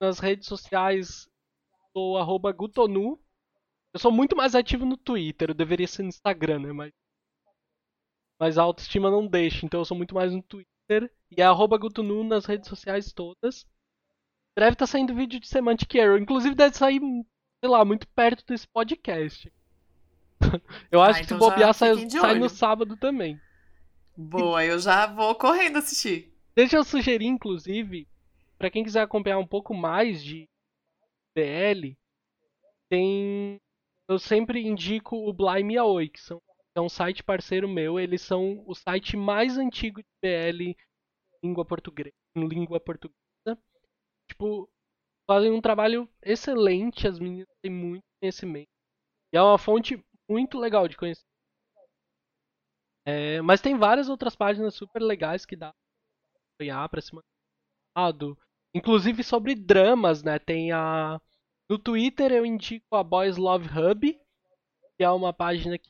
Nas redes sociais sou arroba Gutonu. Eu sou muito mais ativo no Twitter, eu deveria ser no Instagram, né? Mas mas a autoestima não deixa, então eu sou muito mais no Twitter e é arroba Gutunu nas redes sociais todas. Deve estar saindo vídeo de Semantic Error, inclusive deve sair, sei lá, muito perto desse podcast. eu Ah, acho que se então bobear sai, sai no sábado também. Boa, eu já vou correndo assistir. Deixa eu sugerir, inclusive, pra quem quiser acompanhar um pouco mais de BL, tem. Eu sempre indico o Blime Aoi, que são, é um site parceiro meu. Eles são o site mais antigo de BL em língua portuguesa. Em língua portuguesa. Tipo, fazem um trabalho excelente. As meninas têm muito conhecimento. E é uma fonte muito legal de conhecer. É, mas tem várias outras páginas super legais que dá pra acompanhar pra se manter. Inclusive sobre dramas, né? Tem a. No Twitter eu indico a Boys Love Hub, que é uma página que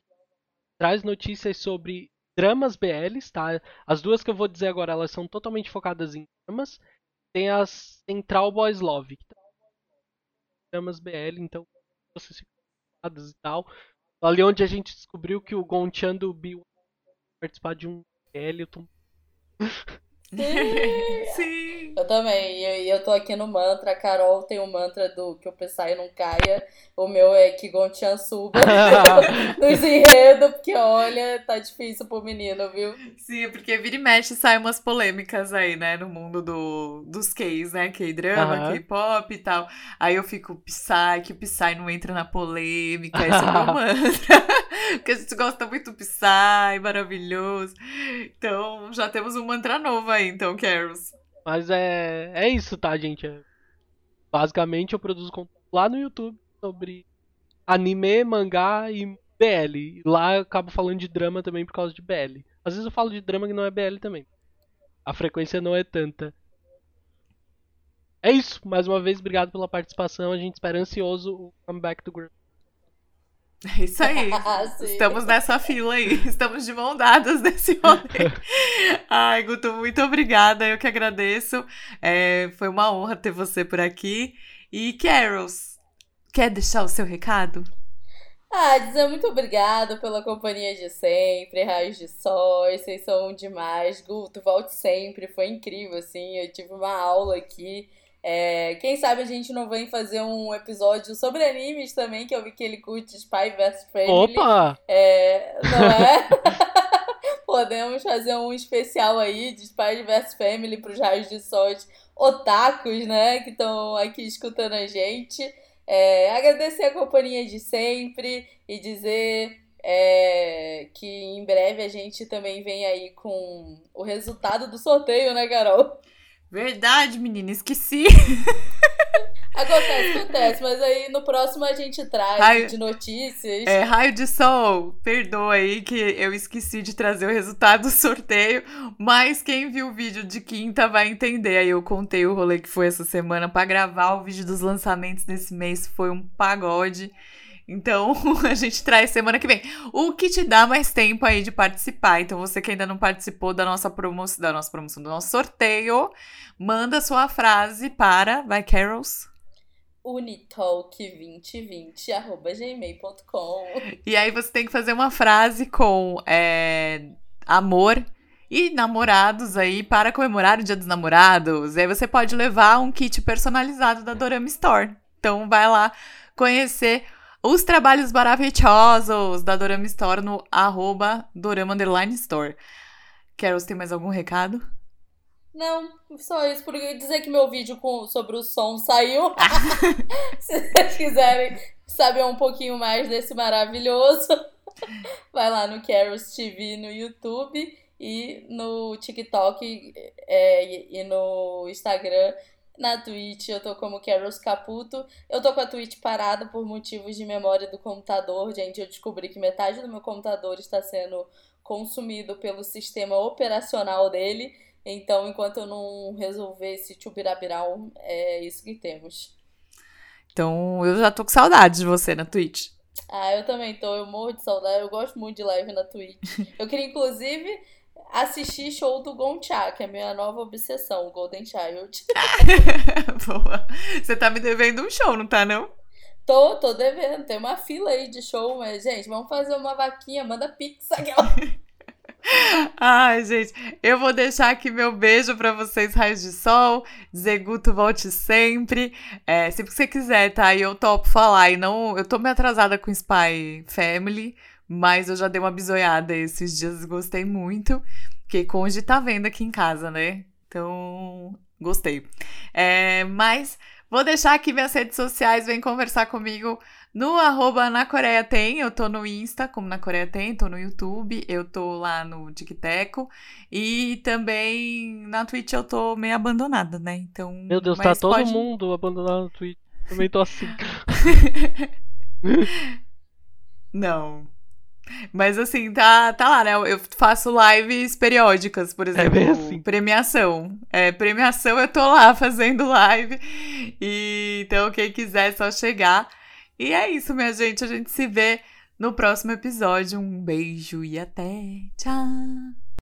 traz notícias sobre dramas BLs, tá? As duas que eu vou dizer agora, elas são totalmente focadas em dramas. Tem a Central Boys Love, que traz dramas BL, então vocês ficam e tal. Ali onde a gente descobriu que o Gonchan do B participar de um BL, eu tô Sim. Eu também. E eu, eu tô aqui no mantra. A Carol tem o mantra do que o Psy não caia. O meu é que Gonchan suba nos enredos, porque olha, tá difícil pro menino, viu? Sim, porque vira e mexe sai umas polêmicas aí, né, no mundo do, dos Ks, né, K-drama. K-pop e tal. Aí eu fico, Psy, que o Psy não entra na polêmica, esse é o meu mantra. Porque a gente gosta muito do Psy, maravilhoso. Então, já temos um mantra novo aí, então, Carols. Mas é, é isso, tá, gente? É- basicamente eu produzo conteúdo lá no YouTube sobre anime, mangá e BL. Lá eu acabo falando de drama também por causa de BL. Às vezes eu falo de drama que não é BL também. A frequência não é tanta. É isso. Mais uma vez, obrigado pela participação. A gente espera ansioso o comeback do grupo. É isso aí. Estamos nessa fila aí. Estamos de mão dadas nesse rolê. Ai, Guto, muito obrigada. Eu que agradeço. É, foi uma honra ter você por aqui. E Carols, quer deixar o seu recado? Ah, dizer muito obrigada pela companhia de sempre, Raios de Sol, vocês são demais. Guto, volte sempre, foi incrível, assim, eu tive uma aula aqui. É, quem sabe a gente não vem fazer um episódio sobre animes também, que eu vi que ele curte Spy vs Family. Opa! É, não é? Podemos fazer um especial aí de Spy vs Family pros raios de sol otakus, né? Que estão aqui escutando a gente. É, agradecer a companhia de sempre e dizer é, que em breve a gente também vem aí com o resultado do sorteio, né, Carol? Verdade, menina, esqueci. Acontece, acontece, mas aí no próximo a gente traz Raio- de notícias. É, raio de sol, perdoa aí que eu esqueci de trazer o resultado do sorteio, mas quem viu o vídeo de quinta vai entender. Aí eu contei o rolê que foi essa semana pra gravar o vídeo dos lançamentos desse mês, foi um pagode. Então, a gente traz semana que vem. O que te dá mais tempo aí de participar. Então, você que ainda não participou da nossa promoção, da nossa promoção, do nosso sorteio, manda sua frase para, vai Carols. unitalk2020.gmail.com E aí você tem que fazer uma frase com é, amor e namorados aí para comemorar o Dia dos Namorados. E aí você pode levar um kit personalizado da Dorama Store. Então vai lá conhecer os trabalhos maravilhosos da Dorama Store no arroba Dorama Underline Store. Carol, você tem mais algum recado? Não, só isso. Por dizer que meu vídeo com, sobre o som saiu. Se vocês quiserem saber um pouquinho mais desse maravilhoso, vai lá no Carols TV no YouTube e no TikTok é, e, e no Instagram. Na Twitch eu tô como Carols Caputo. Eu tô com a Twitch parada por motivos de memória do computador. Gente, eu descobri que metade do meu computador está sendo consumido pelo sistema operacional dele. Então, enquanto eu não resolver esse tchubirabirau, é isso que temos. Então, eu já tô com saudade de você na Twitch. Ah, eu também tô. Eu morro de saudade. Eu gosto muito de live na Twitch. eu queria, inclusive, assistir show do Goncha, que é a minha nova obsessão, o Golden Child. Boa. Você tá me devendo um show, não tá, não? Tô, tô devendo. Tem uma fila aí de show, mas, gente, vamos fazer uma vaquinha. Manda pix aquela. Ai, gente, eu vou deixar aqui meu beijo para vocês, raios de sol. Dizer Guto, volte sempre. É, sempre que você quiser, tá? E eu topo falar. E não, eu tô meio atrasada com Spy Family, mas eu já dei uma bisoiada esses dias, gostei muito. Porque Conge tá vendo aqui em casa, né? Então, gostei. É, mas vou deixar aqui minhas redes sociais, vem conversar comigo no arroba na Coreia Tem, eu tô no Insta, como na Coreia Tem, tô no YouTube, eu tô lá no TikTok e também na Twitch eu tô meio abandonada, né? Então. Meu Deus, tá todo pode... mundo abandonado no Twitch. Também tô assim. Não. Mas assim, tá, tá lá, né? Eu faço lives periódicas, por é exemplo. É assim. Premiação. É, premiação eu tô lá fazendo live. E então, quem quiser é só chegar. E é isso, minha gente. A gente se vê no próximo episódio. Um beijo e até. Tchau!